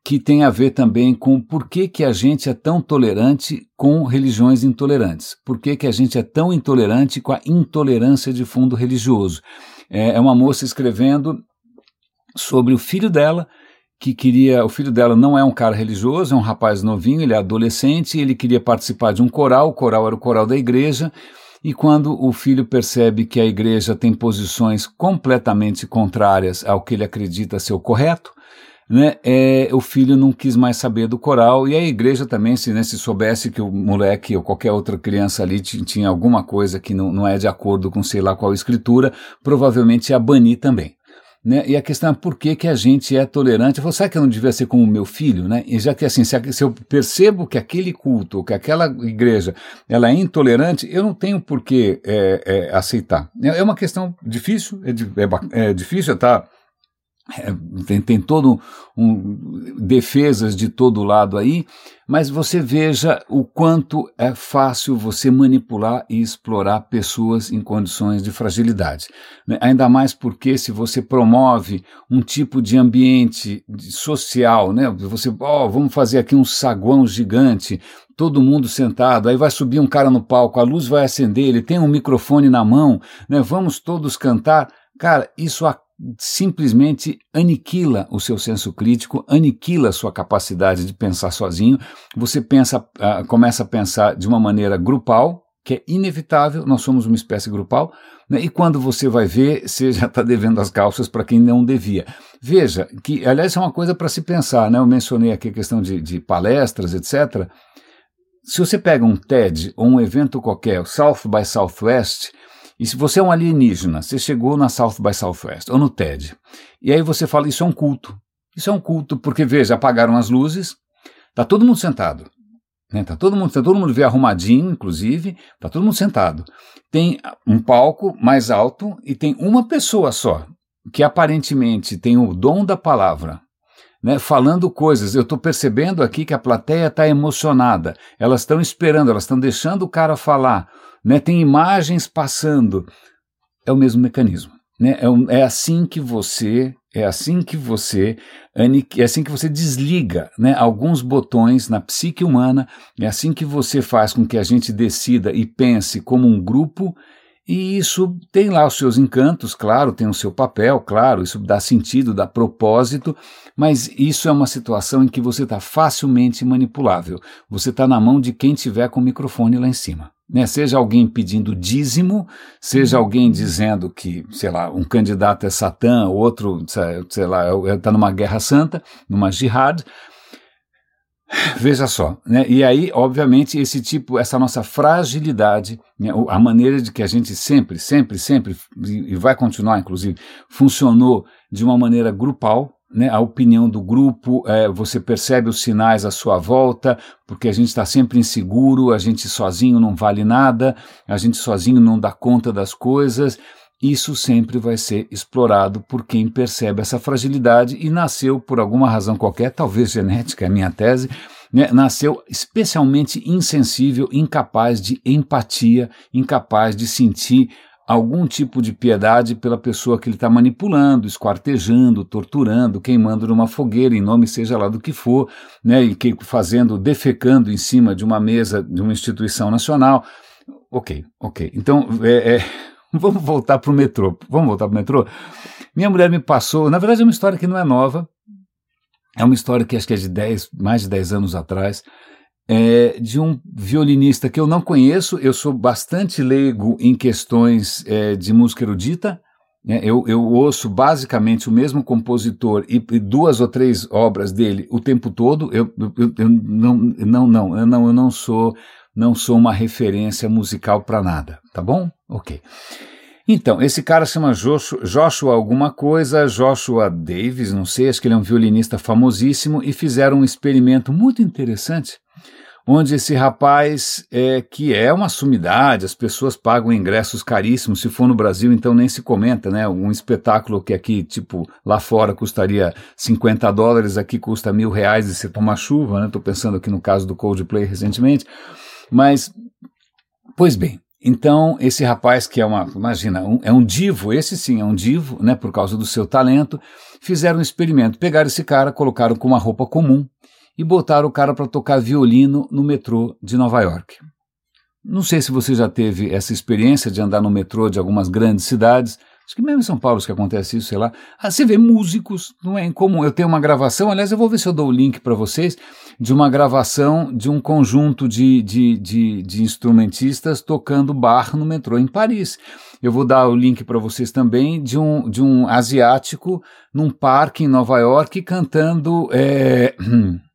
que tem a ver também com por que, que a gente é tão tolerante com religiões intolerantes, por que, que a gente é tão intolerante com a intolerância de fundo religioso. É, é uma moça escrevendo sobre o filho dela, que queria. O filho dela não é um cara religioso, é um rapaz novinho, ele é adolescente, ele queria participar de um coral, o coral era o coral da igreja. E quando o filho percebe que a igreja tem posições completamente contrárias ao que ele acredita ser o correto, né, é, o filho não quis mais saber do coral, e a igreja também, se, né, se soubesse que o moleque ou qualquer outra criança ali tinha alguma coisa que não, não é de acordo com sei lá qual escritura, provavelmente ia banir também. Né? E a questão é por que, que a gente é tolerante. Eu falo, será que eu não devia ser como o meu filho? Né? E já que assim, se, se eu percebo que aquele culto, que aquela igreja, ela é intolerante, eu não tenho por que é, é, aceitar. É, é uma questão difícil, é, é, é difícil tá é, tem, tem todo um, defesas de todo lado aí, mas você veja o quanto é fácil você manipular e explorar pessoas em condições de fragilidade. Né? Ainda mais porque se você promove um tipo de ambiente social, né? você, oh, vamos fazer aqui um saguão gigante, todo mundo sentado, aí vai subir um cara no palco, a luz vai acender, ele tem um microfone na mão, né? vamos todos cantar. Cara, isso acaba simplesmente aniquila o seu senso crítico, aniquila a sua capacidade de pensar sozinho. Você pensa, uh, começa a pensar de uma maneira grupal, que é inevitável, nós somos uma espécie grupal, né? e quando você vai ver, você [laughs] já está devendo as calças para quem não devia. Veja, que aliás é uma coisa para se pensar, né? eu mencionei aqui a questão de, de palestras, etc. Se você pega um TED ou um evento qualquer, South by Southwest, e se você é um alienígena, você chegou na South by Southwest ou no TED, e aí você fala, isso é um culto. Isso é um culto, porque veja, apagaram as luzes, tá todo mundo sentado. Né? Tá todo mundo, tá todo mundo vê arrumadinho, inclusive, tá todo mundo sentado. Tem um palco mais alto e tem uma pessoa só, que aparentemente tem o dom da palavra, né, falando coisas. Eu estou percebendo aqui que a plateia está emocionada. Elas estão esperando, elas estão deixando o cara falar. Né, tem imagens passando. É o mesmo mecanismo. Né? É, um, é assim que você é assim que você é assim que você desliga né, alguns botões na psique humana, é assim que você faz com que a gente decida e pense como um grupo e isso tem lá os seus encantos, claro, tem o seu papel, claro, isso dá sentido, dá propósito, mas isso é uma situação em que você está facilmente manipulável. Você está na mão de quem tiver com o microfone lá em cima. Né? Seja alguém pedindo dízimo, seja alguém dizendo que, sei lá, um candidato é Satã, outro, sei lá, está numa guerra santa, numa jihad, Veja só, né? E aí, obviamente, esse tipo, essa nossa fragilidade, né? a maneira de que a gente sempre, sempre, sempre, e vai continuar, inclusive, funcionou de uma maneira grupal, né, a opinião do grupo, é, você percebe os sinais à sua volta, porque a gente está sempre inseguro, a gente sozinho não vale nada, a gente sozinho não dá conta das coisas. Isso sempre vai ser explorado por quem percebe essa fragilidade e nasceu por alguma razão qualquer, talvez genética, é a minha tese, né, nasceu especialmente insensível, incapaz de empatia, incapaz de sentir algum tipo de piedade pela pessoa que ele está manipulando, esquartejando, torturando, queimando numa fogueira, em nome seja lá do que for, né, e que, fazendo, defecando em cima de uma mesa de uma instituição nacional. Ok, ok. Então, é, é [laughs] Vamos voltar para o metrô. Vamos voltar para o metrô? Minha mulher me passou, na verdade é uma história que não é nova, é uma história que acho que é de 10, mais de 10 anos atrás, é, de um violinista que eu não conheço, eu sou bastante leigo em questões é, de música erudita, né? eu, eu, ouço basicamente o mesmo compositor e, e, duas ou três obras dele o tempo todo, eu, eu, eu não, não, não, eu não, eu não sou não sou uma referência musical para nada, tá bom? Ok. Então, esse cara chama Joshua, Joshua alguma coisa, Joshua Davis, não sei, acho que ele é um violinista famosíssimo, e fizeram um experimento muito interessante, onde esse rapaz, é, que é uma sumidade, as pessoas pagam ingressos caríssimos, se for no Brasil, então nem se comenta, né? Um espetáculo que aqui, tipo, lá fora custaria 50 dólares, aqui custa mil reais e você toma chuva, né? Estou pensando aqui no caso do Coldplay recentemente. Mas, pois bem, então esse rapaz que é uma, imagina, um, é um divo, esse sim é um divo, né, por causa do seu talento, fizeram um experimento, pegaram esse cara, colocaram com uma roupa comum e botaram o cara para tocar violino no metrô de Nova York. Não sei se você já teve essa experiência de andar no metrô de algumas grandes cidades, Acho que mesmo em São Paulo que acontece isso, sei lá. Ah, você vê músicos, não é incomum. Eu tenho uma gravação, aliás, eu vou ver se eu dou o link para vocês, de uma gravação de um conjunto de, de, de, de instrumentistas tocando bar no metrô em Paris. Eu vou dar o link para vocês também de um, de um asiático num parque em Nova York cantando. É, [clears throat]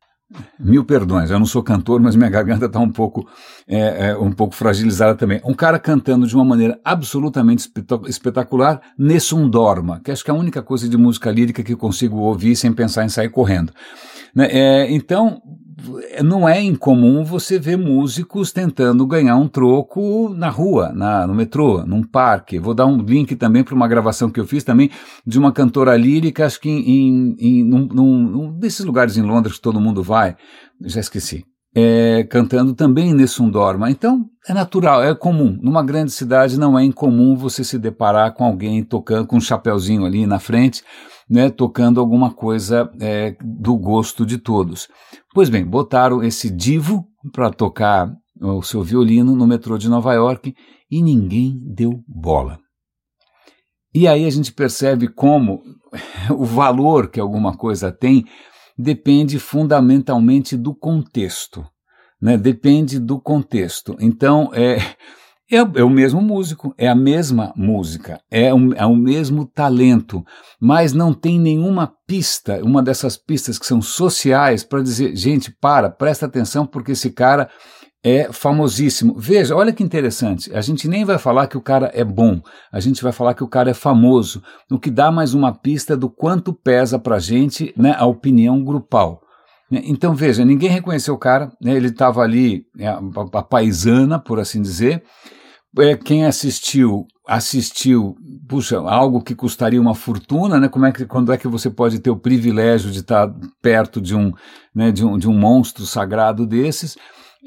Mil perdões, eu não sou cantor, mas minha garganta está um pouco é, é, um pouco fragilizada também. Um cara cantando de uma maneira absolutamente espetacular, Nessun Dorma, que acho que é a única coisa de música lírica que eu consigo ouvir sem pensar em sair correndo. Né? É, então, não é incomum você ver músicos tentando ganhar um troco na rua, na, no metrô, num parque. Vou dar um link também para uma gravação que eu fiz também de uma cantora lírica, acho que em, em num, num, desses lugares em Londres que todo mundo vai, já esqueci. É, cantando também nesse Dorma. Então, é natural, é comum. Numa grande cidade não é incomum você se deparar com alguém tocando com um chapeuzinho ali na frente, né, tocando alguma coisa é, do gosto de todos. Pois bem, botaram esse divo para tocar o seu violino no metrô de Nova York e ninguém deu bola. E aí a gente percebe como [laughs] o valor que alguma coisa tem depende fundamentalmente do contexto. Né? Depende do contexto. Então, é, é, é, o mesmo músico, é a mesma música, é, um, é o mesmo talento, mas não tem nenhuma pista, uma dessas pistas que são sociais, para dizer, gente, para, presta atenção, porque esse cara é famosíssimo. Veja, olha que interessante, a gente nem vai falar que o cara é bom, a gente vai falar que o cara é famoso, o que dá mais uma pista do quanto pesa para a gente né, a opinião grupal. Então veja, ninguém reconheceu o cara, né, ele estava ali, é, a, a paisana, por assim dizer, é, quem assistiu assistiu, puxa, algo que custaria uma fortuna, né? Como é que, quando é que você pode ter o privilégio de estar perto de um, né, de um, de um monstro sagrado desses?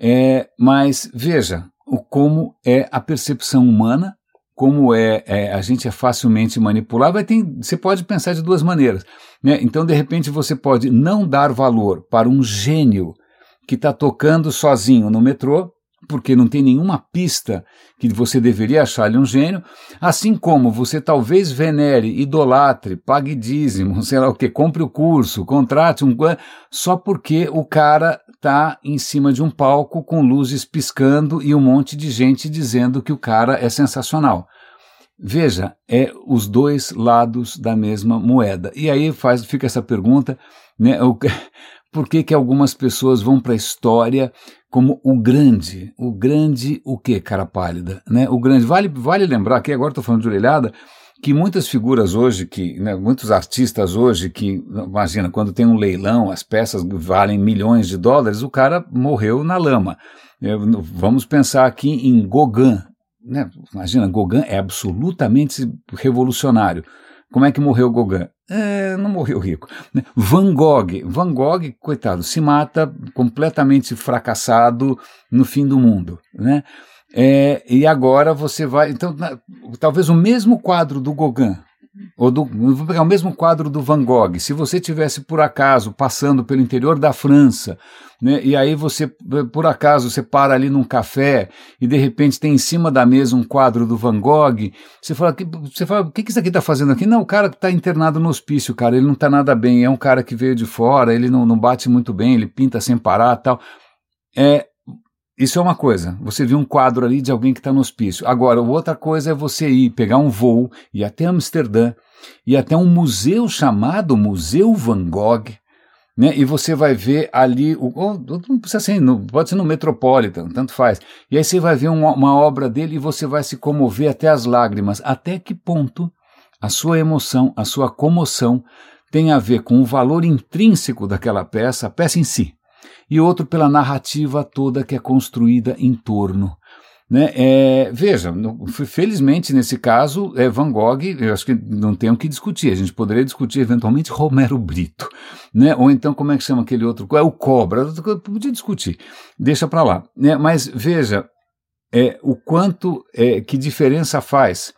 É, mas veja o como é a percepção humana, como é, é a gente é facilmente manipulável. Ter, você pode pensar de duas maneiras. Né? Então, de repente, você pode não dar valor para um gênio que está tocando sozinho no metrô, porque não tem nenhuma pista que você deveria achar ele um gênio, assim como você talvez venere, idolatre, pague dízimo, [laughs] sei lá o que, compre o curso, contrate um só porque o cara está em cima de um palco com luzes piscando e um monte de gente dizendo que o cara é sensacional. Veja, é os dois lados da mesma moeda. E aí faz, fica essa pergunta, né? O, [laughs] por que, que algumas pessoas vão para a história como o grande? O grande o quê, cara pálida? Né? O grande. Vale, vale lembrar que agora estou falando de orelhada, que muitas figuras hoje, que né, muitos artistas hoje, que imagina, quando tem um leilão, as peças valem milhões de dólares, o cara morreu na lama. Vamos pensar aqui em Gauguin. Né? Imagina, Gauguin é absolutamente revolucionário. Como é que morreu Gauguin? É, não morreu rico. Van Gogh, Van Gogh, coitado, se mata completamente fracassado no fim do mundo, né? É, e agora você vai. Então, na, talvez o mesmo quadro do Gauguin, ou do, pegar o mesmo quadro do Van Gogh, se você tivesse por acaso passando pelo interior da França, né, e aí você, por acaso, você para ali num café e de repente tem em cima da mesa um quadro do Van Gogh, você fala, você fala o que, que isso aqui está fazendo aqui? Não, o cara está internado no hospício, cara, ele não está nada bem, é um cara que veio de fora, ele não, não bate muito bem, ele pinta sem parar tal. É, isso é uma coisa, você viu um quadro ali de alguém que está no hospício. Agora, outra coisa é você ir, pegar um voo, ir até Amsterdã, ir até um museu chamado Museu Van Gogh, né? E você vai ver ali, o, não precisa ser, pode ser no Metropolitan, tanto faz. E aí você vai ver uma, uma obra dele e você vai se comover até as lágrimas. Até que ponto a sua emoção, a sua comoção tem a ver com o valor intrínseco daquela peça, a peça em si, e outro pela narrativa toda que é construída em torno. Né? É, veja, felizmente nesse caso, é Van Gogh, eu acho que não tem o que discutir. A gente poderia discutir eventualmente Romero Brito, né? ou então como é que chama aquele outro? É o Cobra, podia discutir, deixa para lá. Né? Mas veja, é, o quanto, é, que diferença faz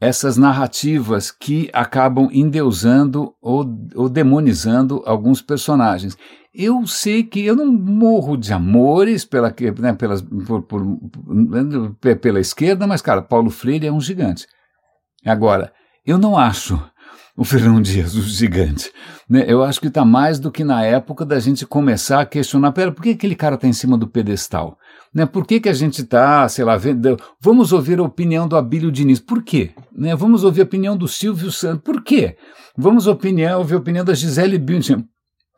essas narrativas que acabam endeusando ou, ou demonizando alguns personagens. Eu sei que eu não morro de amores pela, né, pelas, por, por, pela esquerda, mas, cara, Paulo Freire é um gigante. Agora, eu não acho o Fernão Dias, o gigante. Né? Eu acho que está mais do que na época da gente começar a questionar, pera, por que aquele cara está em cima do pedestal? Né? Por que, que a gente está, sei lá, vendo, vamos ouvir a opinião do Abílio Diniz, por quê? Né? Vamos ouvir a opinião do Silvio Santos, por quê? Vamos opinião, ouvir a opinião da Gisele Bündchen,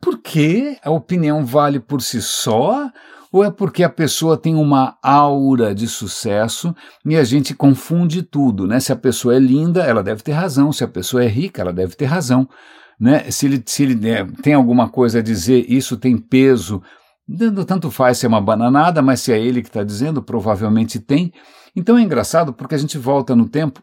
porque a opinião vale por si só ou é porque a pessoa tem uma aura de sucesso e a gente confunde tudo, né? Se a pessoa é linda, ela deve ter razão, se a pessoa é rica, ela deve ter razão, né? Se ele, se ele é, tem alguma coisa a dizer, isso tem peso, tanto faz se é uma bananada, mas se é ele que está dizendo, provavelmente tem. Então é engraçado porque a gente volta no tempo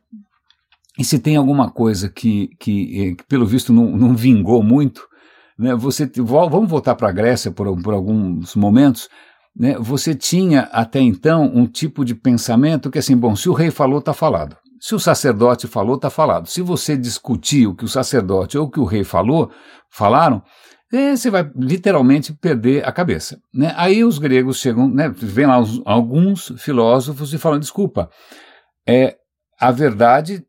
e se tem alguma coisa que, que, que pelo visto não, não vingou muito, né, você, vamos voltar para a Grécia por, por alguns momentos, né, você tinha até então um tipo de pensamento que assim, bom, se o rei falou, está falado. Se o sacerdote falou, está falado. Se você discutir o que o sacerdote ou o que o rei falou, falaram, é, você vai literalmente perder a cabeça. Né? Aí os gregos chegam, né, vem lá os, alguns filósofos e falam, desculpa, é, a verdade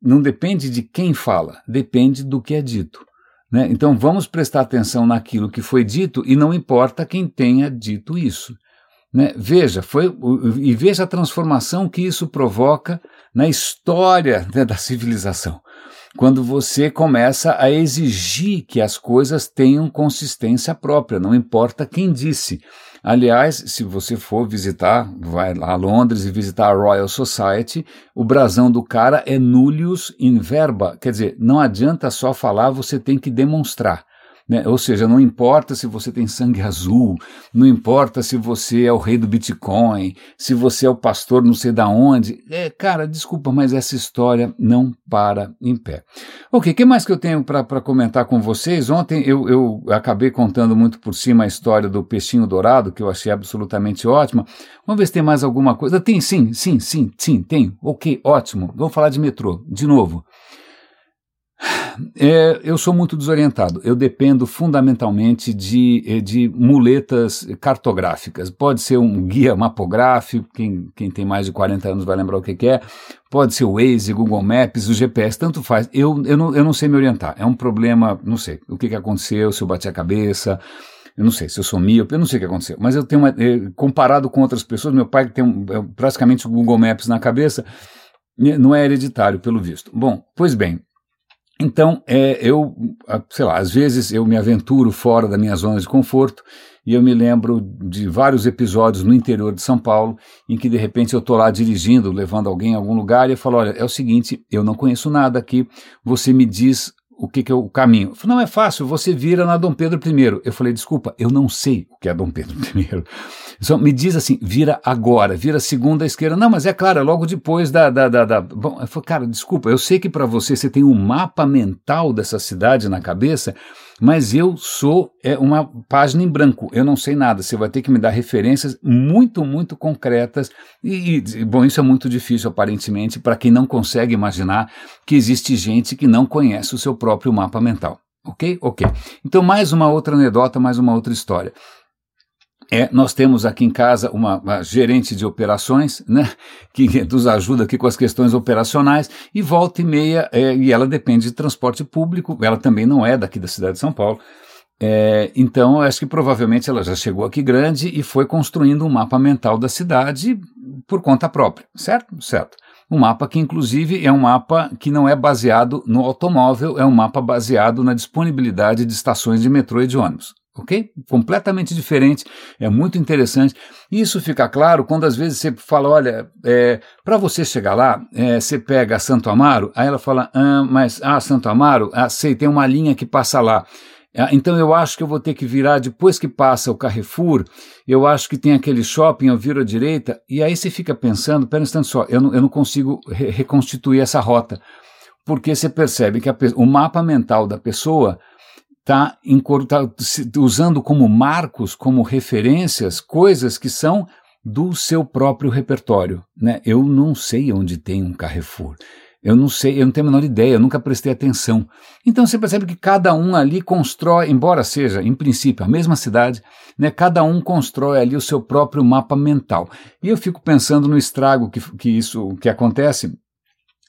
não depende de quem fala, depende do que é dito. Né? Então vamos prestar atenção naquilo que foi dito e não importa quem tenha dito isso. Né? Veja, foi, e veja a transformação que isso provoca na história né, da civilização. Quando você começa a exigir que as coisas tenham consistência própria, não importa quem disse. Aliás, se você for visitar, vai lá a Londres e visitar a Royal Society, o brasão do cara é nullius in verba, quer dizer, não adianta só falar, você tem que demonstrar. Né? Ou seja, não importa se você tem sangue azul, não importa se você é o rei do Bitcoin, se você é o pastor não sei da onde. É, cara, desculpa, mas essa história não para em pé. Ok, o que mais que eu tenho para comentar com vocês? Ontem eu, eu acabei contando muito por cima a história do peixinho dourado, que eu achei absolutamente ótima. Vamos ver se tem mais alguma coisa. Tem, sim, sim, sim, sim, tem. Ok, ótimo. Vamos falar de metrô, de novo. É, eu sou muito desorientado. Eu dependo fundamentalmente de, eh, de muletas cartográficas. Pode ser um guia mapográfico, quem, quem tem mais de 40 anos vai lembrar o que, que é. Pode ser o Waze, Google Maps, o GPS, tanto faz. Eu, eu, não, eu não sei me orientar. É um problema, não sei o que, que aconteceu, se eu bati a cabeça. Eu não sei se eu sou míope, eu não sei o que aconteceu. Mas eu tenho uma, eh, comparado com outras pessoas, meu pai tem um, é praticamente o Google Maps na cabeça, não é hereditário, pelo visto. Bom, pois bem, então, é, eu, sei lá, às vezes eu me aventuro fora da minha zona de conforto e eu me lembro de vários episódios no interior de São Paulo em que de repente eu estou lá dirigindo, levando alguém a algum lugar e eu falo: olha, é o seguinte, eu não conheço nada aqui, você me diz o que, que, é o caminho? Falei, não é fácil, você vira na Dom Pedro I. Eu falei, desculpa, eu não sei o que é Dom Pedro [laughs] I. Então, me diz assim, vira agora, vira segunda esquerda. Não, mas é claro, é logo depois da. da, da, da... Bom, eu falei, cara, desculpa, eu sei que para você você tem um mapa mental dessa cidade na cabeça, mas eu sou é, uma página em branco, eu não sei nada. Você vai ter que me dar referências muito, muito concretas. E, e bom, isso é muito difícil, aparentemente, para quem não consegue imaginar que existe gente que não conhece o seu próprio mapa mental. Ok? Ok. Então, mais uma outra anedota, mais uma outra história. É, nós temos aqui em casa uma, uma, gerente de operações, né, que [laughs] nos ajuda aqui com as questões operacionais, e volta e meia, é, e ela depende de transporte público, ela também não é daqui da cidade de São Paulo, é, então acho que provavelmente ela já chegou aqui grande e foi construindo um mapa mental da cidade por conta própria, certo? Certo. Um mapa que, inclusive, é um mapa que não é baseado no automóvel, é um mapa baseado na disponibilidade de estações de metrô e de ônibus ok? Completamente diferente, é muito interessante. Isso fica claro quando às vezes você fala, olha, é, para você chegar lá, é, você pega Santo Amaro, aí ela fala, ah, mas, ah, Santo Amaro, ah, sei, tem uma linha que passa lá. Ah, então eu acho que eu vou ter que virar depois que passa o Carrefour, eu acho que tem aquele shopping, eu viro à direita, e aí você fica pensando, pera um instante só, eu não, eu não consigo re reconstituir essa rota, porque você percebe que a, o mapa mental da pessoa está tá usando como marcos, como referências, coisas que são do seu próprio repertório. Né? Eu não sei onde tem um Carrefour. Eu não sei, eu não tenho a menor ideia, eu nunca prestei atenção. Então você percebe que cada um ali constrói, embora seja, em princípio, a mesma cidade, né, cada um constrói ali o seu próprio mapa mental. E eu fico pensando no estrago que, que isso que acontece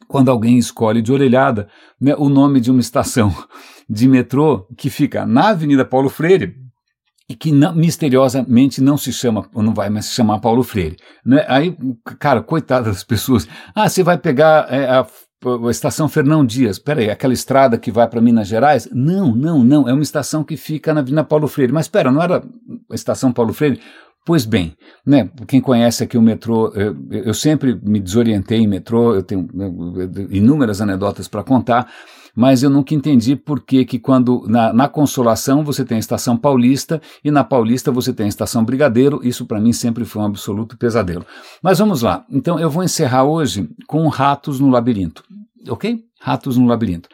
quando alguém escolhe de orelhada né, o nome de uma estação [laughs] de metrô que fica na Avenida Paulo Freire e que não, misteriosamente não se chama, ou não vai mais se chamar Paulo Freire. Né? Aí, cara, coitada das pessoas. Ah, você vai pegar é, a, a estação Fernão Dias. Peraí, aquela estrada que vai para Minas Gerais? Não, não, não. É uma estação que fica na Avenida Paulo Freire. Mas espera, não era a estação Paulo Freire? Pois bem, né, quem conhece aqui o metrô, eu, eu sempre me desorientei em metrô, eu tenho inúmeras anedotas para contar, mas eu nunca entendi por que, que quando na, na, Consolação você tem a Estação Paulista e na Paulista você tem a Estação Brigadeiro, isso para mim sempre foi um absoluto pesadelo. Mas vamos lá, então eu vou encerrar hoje com Ratos no Labirinto, ok? Ratos no Labirinto.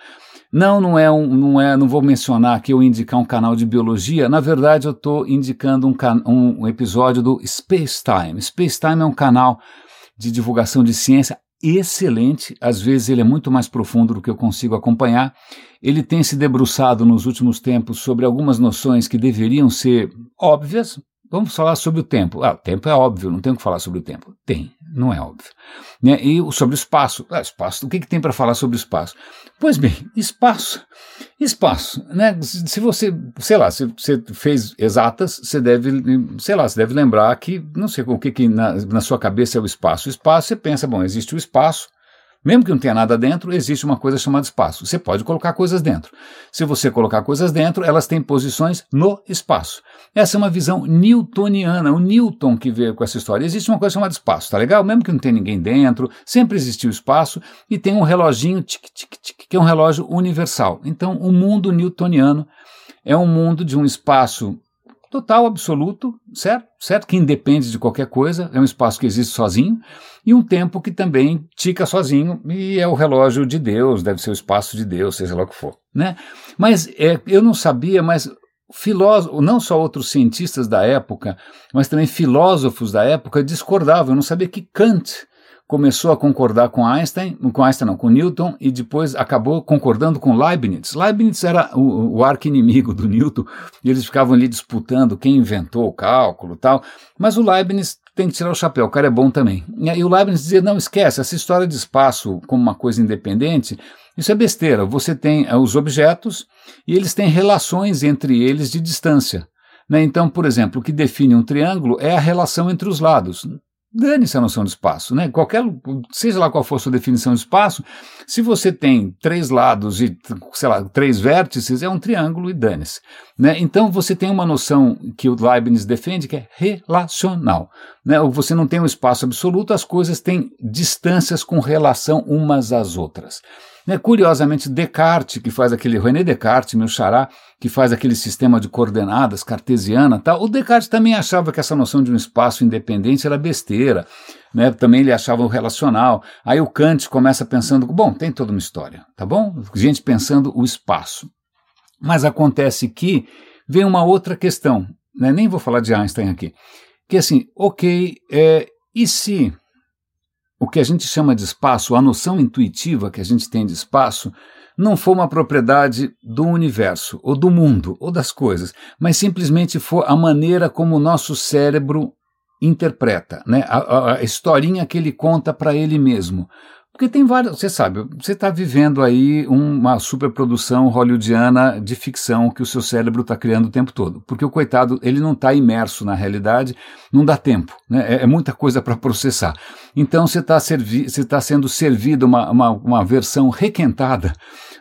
Não, não é um, não é, não vou mencionar aqui eu indicar um canal de biologia. Na verdade, eu estou indicando um, um episódio do Space Time. Space Time é um canal de divulgação de ciência excelente. Às vezes ele é muito mais profundo do que eu consigo acompanhar. Ele tem se debruçado nos últimos tempos sobre algumas noções que deveriam ser óbvias, Vamos falar sobre o tempo. Ah, o tempo é óbvio, não tem o que falar sobre o tempo. Tem, não é óbvio. Né? E sobre o espaço. Ah, espaço, o que, que tem para falar sobre o espaço? Pois bem, espaço. Espaço, né? Se você, sei lá, se você fez exatas, você deve, sei lá, você deve lembrar que, não sei o que, que na, na sua cabeça é o espaço. O espaço, você pensa, bom, existe o espaço, mesmo que não tenha nada dentro, existe uma coisa chamada espaço. Você pode colocar coisas dentro. Se você colocar coisas dentro, elas têm posições no espaço. Essa é uma visão newtoniana, o Newton que veio com essa história. Existe uma coisa chamada espaço, tá legal? Mesmo que não tenha ninguém dentro, sempre existiu espaço e tem um reloginho tic, tic, tic, que é um relógio universal. Então, o mundo newtoniano é um mundo de um espaço total, absoluto, certo? Certo que independe de qualquer coisa, é um espaço que existe sozinho, e um tempo que também tica sozinho, e é o relógio de Deus, deve ser o espaço de Deus, seja lá o que for, né? Mas é, eu não sabia, mas filósofos, não só outros cientistas da época, mas também filósofos da época discordavam. Eu não sabia que Kant começou a concordar com Einstein, com Einstein não, com Newton, e depois acabou concordando com Leibniz. Leibniz era o, o arqui-inimigo do Newton, e eles ficavam ali disputando quem inventou o cálculo tal, mas o Leibniz tem que tirar o chapéu, o cara é bom também. E o Leibniz dizia, não, esquece, essa história de espaço como uma coisa independente, isso é besteira, você tem eh, os objetos e eles têm relações entre eles de distância. Né? Então, por exemplo, o que define um triângulo é a relação entre os lados. Dane-se a noção de espaço, né? Qualquer, seja lá qual for a sua definição de espaço, se você tem três lados e, sei lá, três vértices, é um triângulo e dane-se. Né? Então você tem uma noção que o Leibniz defende que é relacional. Né? Você não tem um espaço absoluto, as coisas têm distâncias com relação umas às outras. Né, curiosamente, Descartes, que faz aquele, René Descartes, meu xará, que faz aquele sistema de coordenadas cartesiana, tal, o Descartes também achava que essa noção de um espaço independente era besteira, né, também ele achava o relacional. Aí o Kant começa pensando, bom, tem toda uma história, tá bom? Gente pensando o espaço. Mas acontece que vem uma outra questão, né, nem vou falar de Einstein aqui, que assim, ok, é, e se o que a gente chama de espaço, a noção intuitiva que a gente tem de espaço, não for uma propriedade do universo, ou do mundo, ou das coisas, mas simplesmente for a maneira como o nosso cérebro interpreta, né? a, a, a historinha que ele conta para ele mesmo. Porque tem várias, você sabe, você está vivendo aí uma superprodução hollywoodiana de ficção que o seu cérebro está criando o tempo todo. Porque o coitado, ele não está imerso na realidade, não dá tempo, né? é, é muita coisa para processar. Então você está tá sendo servido uma, uma, uma versão requentada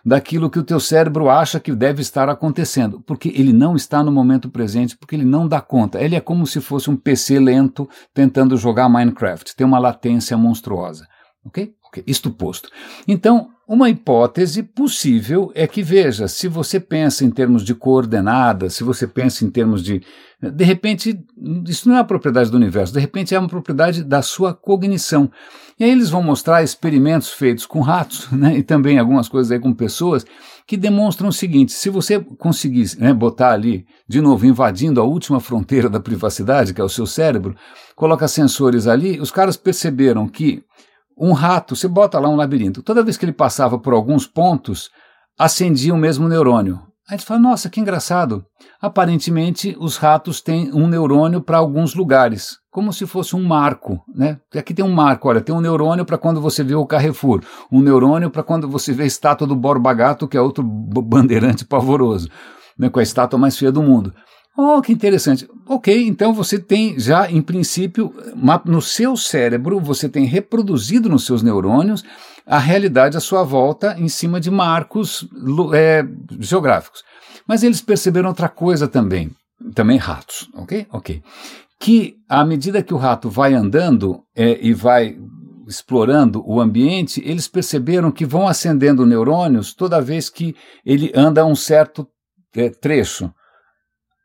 daquilo que o teu cérebro acha que deve estar acontecendo, porque ele não está no momento presente, porque ele não dá conta. Ele é como se fosse um PC lento tentando jogar Minecraft, tem uma latência monstruosa. Ok? Isto posto. Então, uma hipótese possível é que, veja, se você pensa em termos de coordenadas, se você pensa em termos de. De repente, isso não é a propriedade do universo, de repente é uma propriedade da sua cognição. E aí eles vão mostrar experimentos feitos com ratos, [laughs] né, e também algumas coisas aí com pessoas, que demonstram o seguinte: se você conseguir né, botar ali, de novo, invadindo a última fronteira da privacidade, que é o seu cérebro, coloca sensores ali, os caras perceberam que um rato, você bota lá um labirinto, toda vez que ele passava por alguns pontos, acendia o mesmo neurônio. Aí gente fala, nossa, que engraçado. Aparentemente, os ratos têm um neurônio para alguns lugares, como se fosse um marco, né? Aqui tem um marco, olha, tem um neurônio para quando você vê o Carrefour, um neurônio para quando você vê a estátua do Borba Gato, que é outro bandeirante [laughs] pavoroso, né, com a estátua mais feia do mundo. Oh, que interessante. Ok, então você tem já, em princípio, no seu cérebro, você tem reproduzido nos seus neurônios a realidade à sua volta em cima de marcos é, geográficos. Mas eles perceberam outra coisa também, também ratos, ok? Ok. Que à medida que o rato vai andando é, e vai explorando o ambiente, eles perceberam que vão acendendo neurônios toda vez que ele anda um certo é, trecho.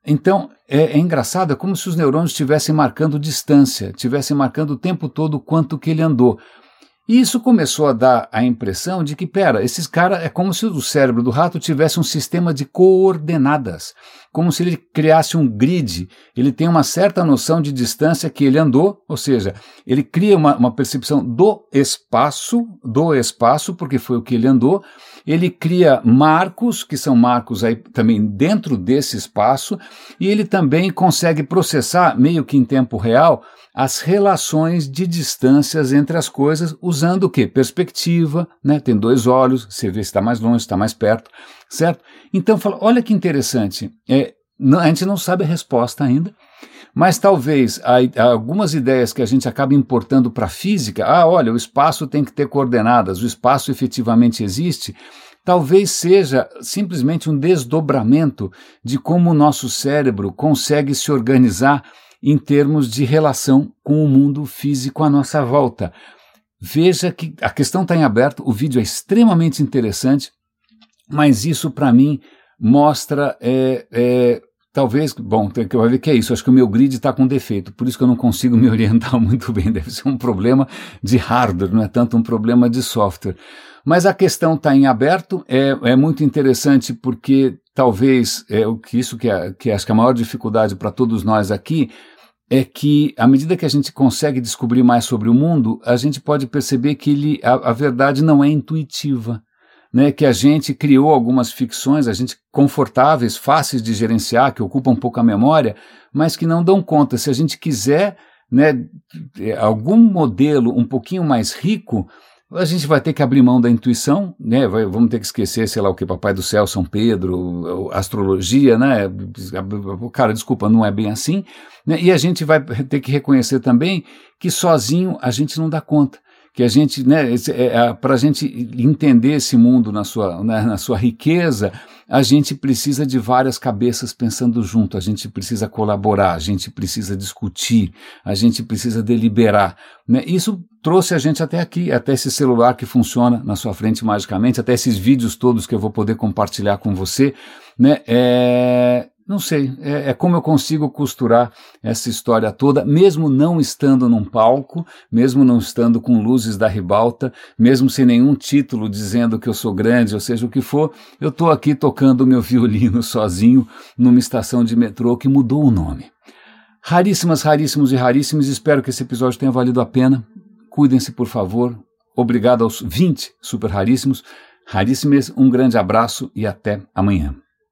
Então, é, é, engraçado, é como se os neurônios estivessem marcando distância, estivessem marcando o tempo todo quanto que ele andou. E isso começou a dar a impressão de que, pera, esses caras é como se o cérebro do rato tivesse um sistema de coordenadas, como se ele criasse um grid. Ele tem uma certa noção de distância que ele andou, ou seja, ele cria uma, uma percepção do espaço, do espaço, porque foi o que ele andou, ele cria marcos, que são marcos aí também dentro desse espaço, e ele também consegue processar, meio que em tempo real, as relações de distâncias entre as coisas, usando o que? Perspectiva, né? tem dois olhos, você vê se está mais longe, se está mais perto, certo? Então, fala, olha que interessante, é, a gente não sabe a resposta ainda, mas talvez algumas ideias que a gente acaba importando para a física, ah, olha, o espaço tem que ter coordenadas, o espaço efetivamente existe, talvez seja simplesmente um desdobramento de como o nosso cérebro consegue se organizar em termos de relação com o mundo físico à nossa volta. Veja que a questão está em aberto, o vídeo é extremamente interessante, mas isso para mim mostra é, é, Talvez, bom, tem que ver que é isso. Acho que o meu grid está com defeito, por isso que eu não consigo me [laughs] orientar muito bem. Deve ser um problema de hardware, não é tanto um problema de software. Mas a questão está em aberto, é, é muito interessante porque talvez é o que isso que, é, que acho que é a maior dificuldade para todos nós aqui é que à medida que a gente consegue descobrir mais sobre o mundo, a gente pode perceber que ele, a, a verdade não é intuitiva né, que a gente criou algumas ficções, a gente confortáveis, fáceis de gerenciar, que ocupam um pouco a memória, mas que não dão conta. Se a gente quiser né, algum modelo um pouquinho mais rico, a gente vai ter que abrir mão da intuição, né? Vai, vamos ter que esquecer, sei lá o que, Papai do Céu, São Pedro, astrologia, né? Cara, desculpa, não é bem assim. Né? E a gente vai ter que reconhecer também que sozinho a gente não dá conta que a gente, né, é, é, para a gente entender esse mundo na sua, né, na sua riqueza, a gente precisa de várias cabeças pensando junto, a gente precisa colaborar, a gente precisa discutir, a gente precisa deliberar. Né? Isso trouxe a gente até aqui, até esse celular que funciona na sua frente magicamente, até esses vídeos todos que eu vou poder compartilhar com você. Né? É, não sei, é, é, como eu consigo costurar essa história toda, mesmo não estando num palco, mesmo não estando com luzes da ribalta, mesmo sem nenhum título dizendo que eu sou grande, ou seja o que for, eu estou aqui tocando meu violino sozinho numa estação de metrô que mudou o nome. Raríssimas, raríssimos e raríssimos, espero que esse episódio tenha valido a pena. Cuidem-se, por favor. Obrigado aos 20 super raríssimos. Raríssimos, um grande abraço e até amanhã.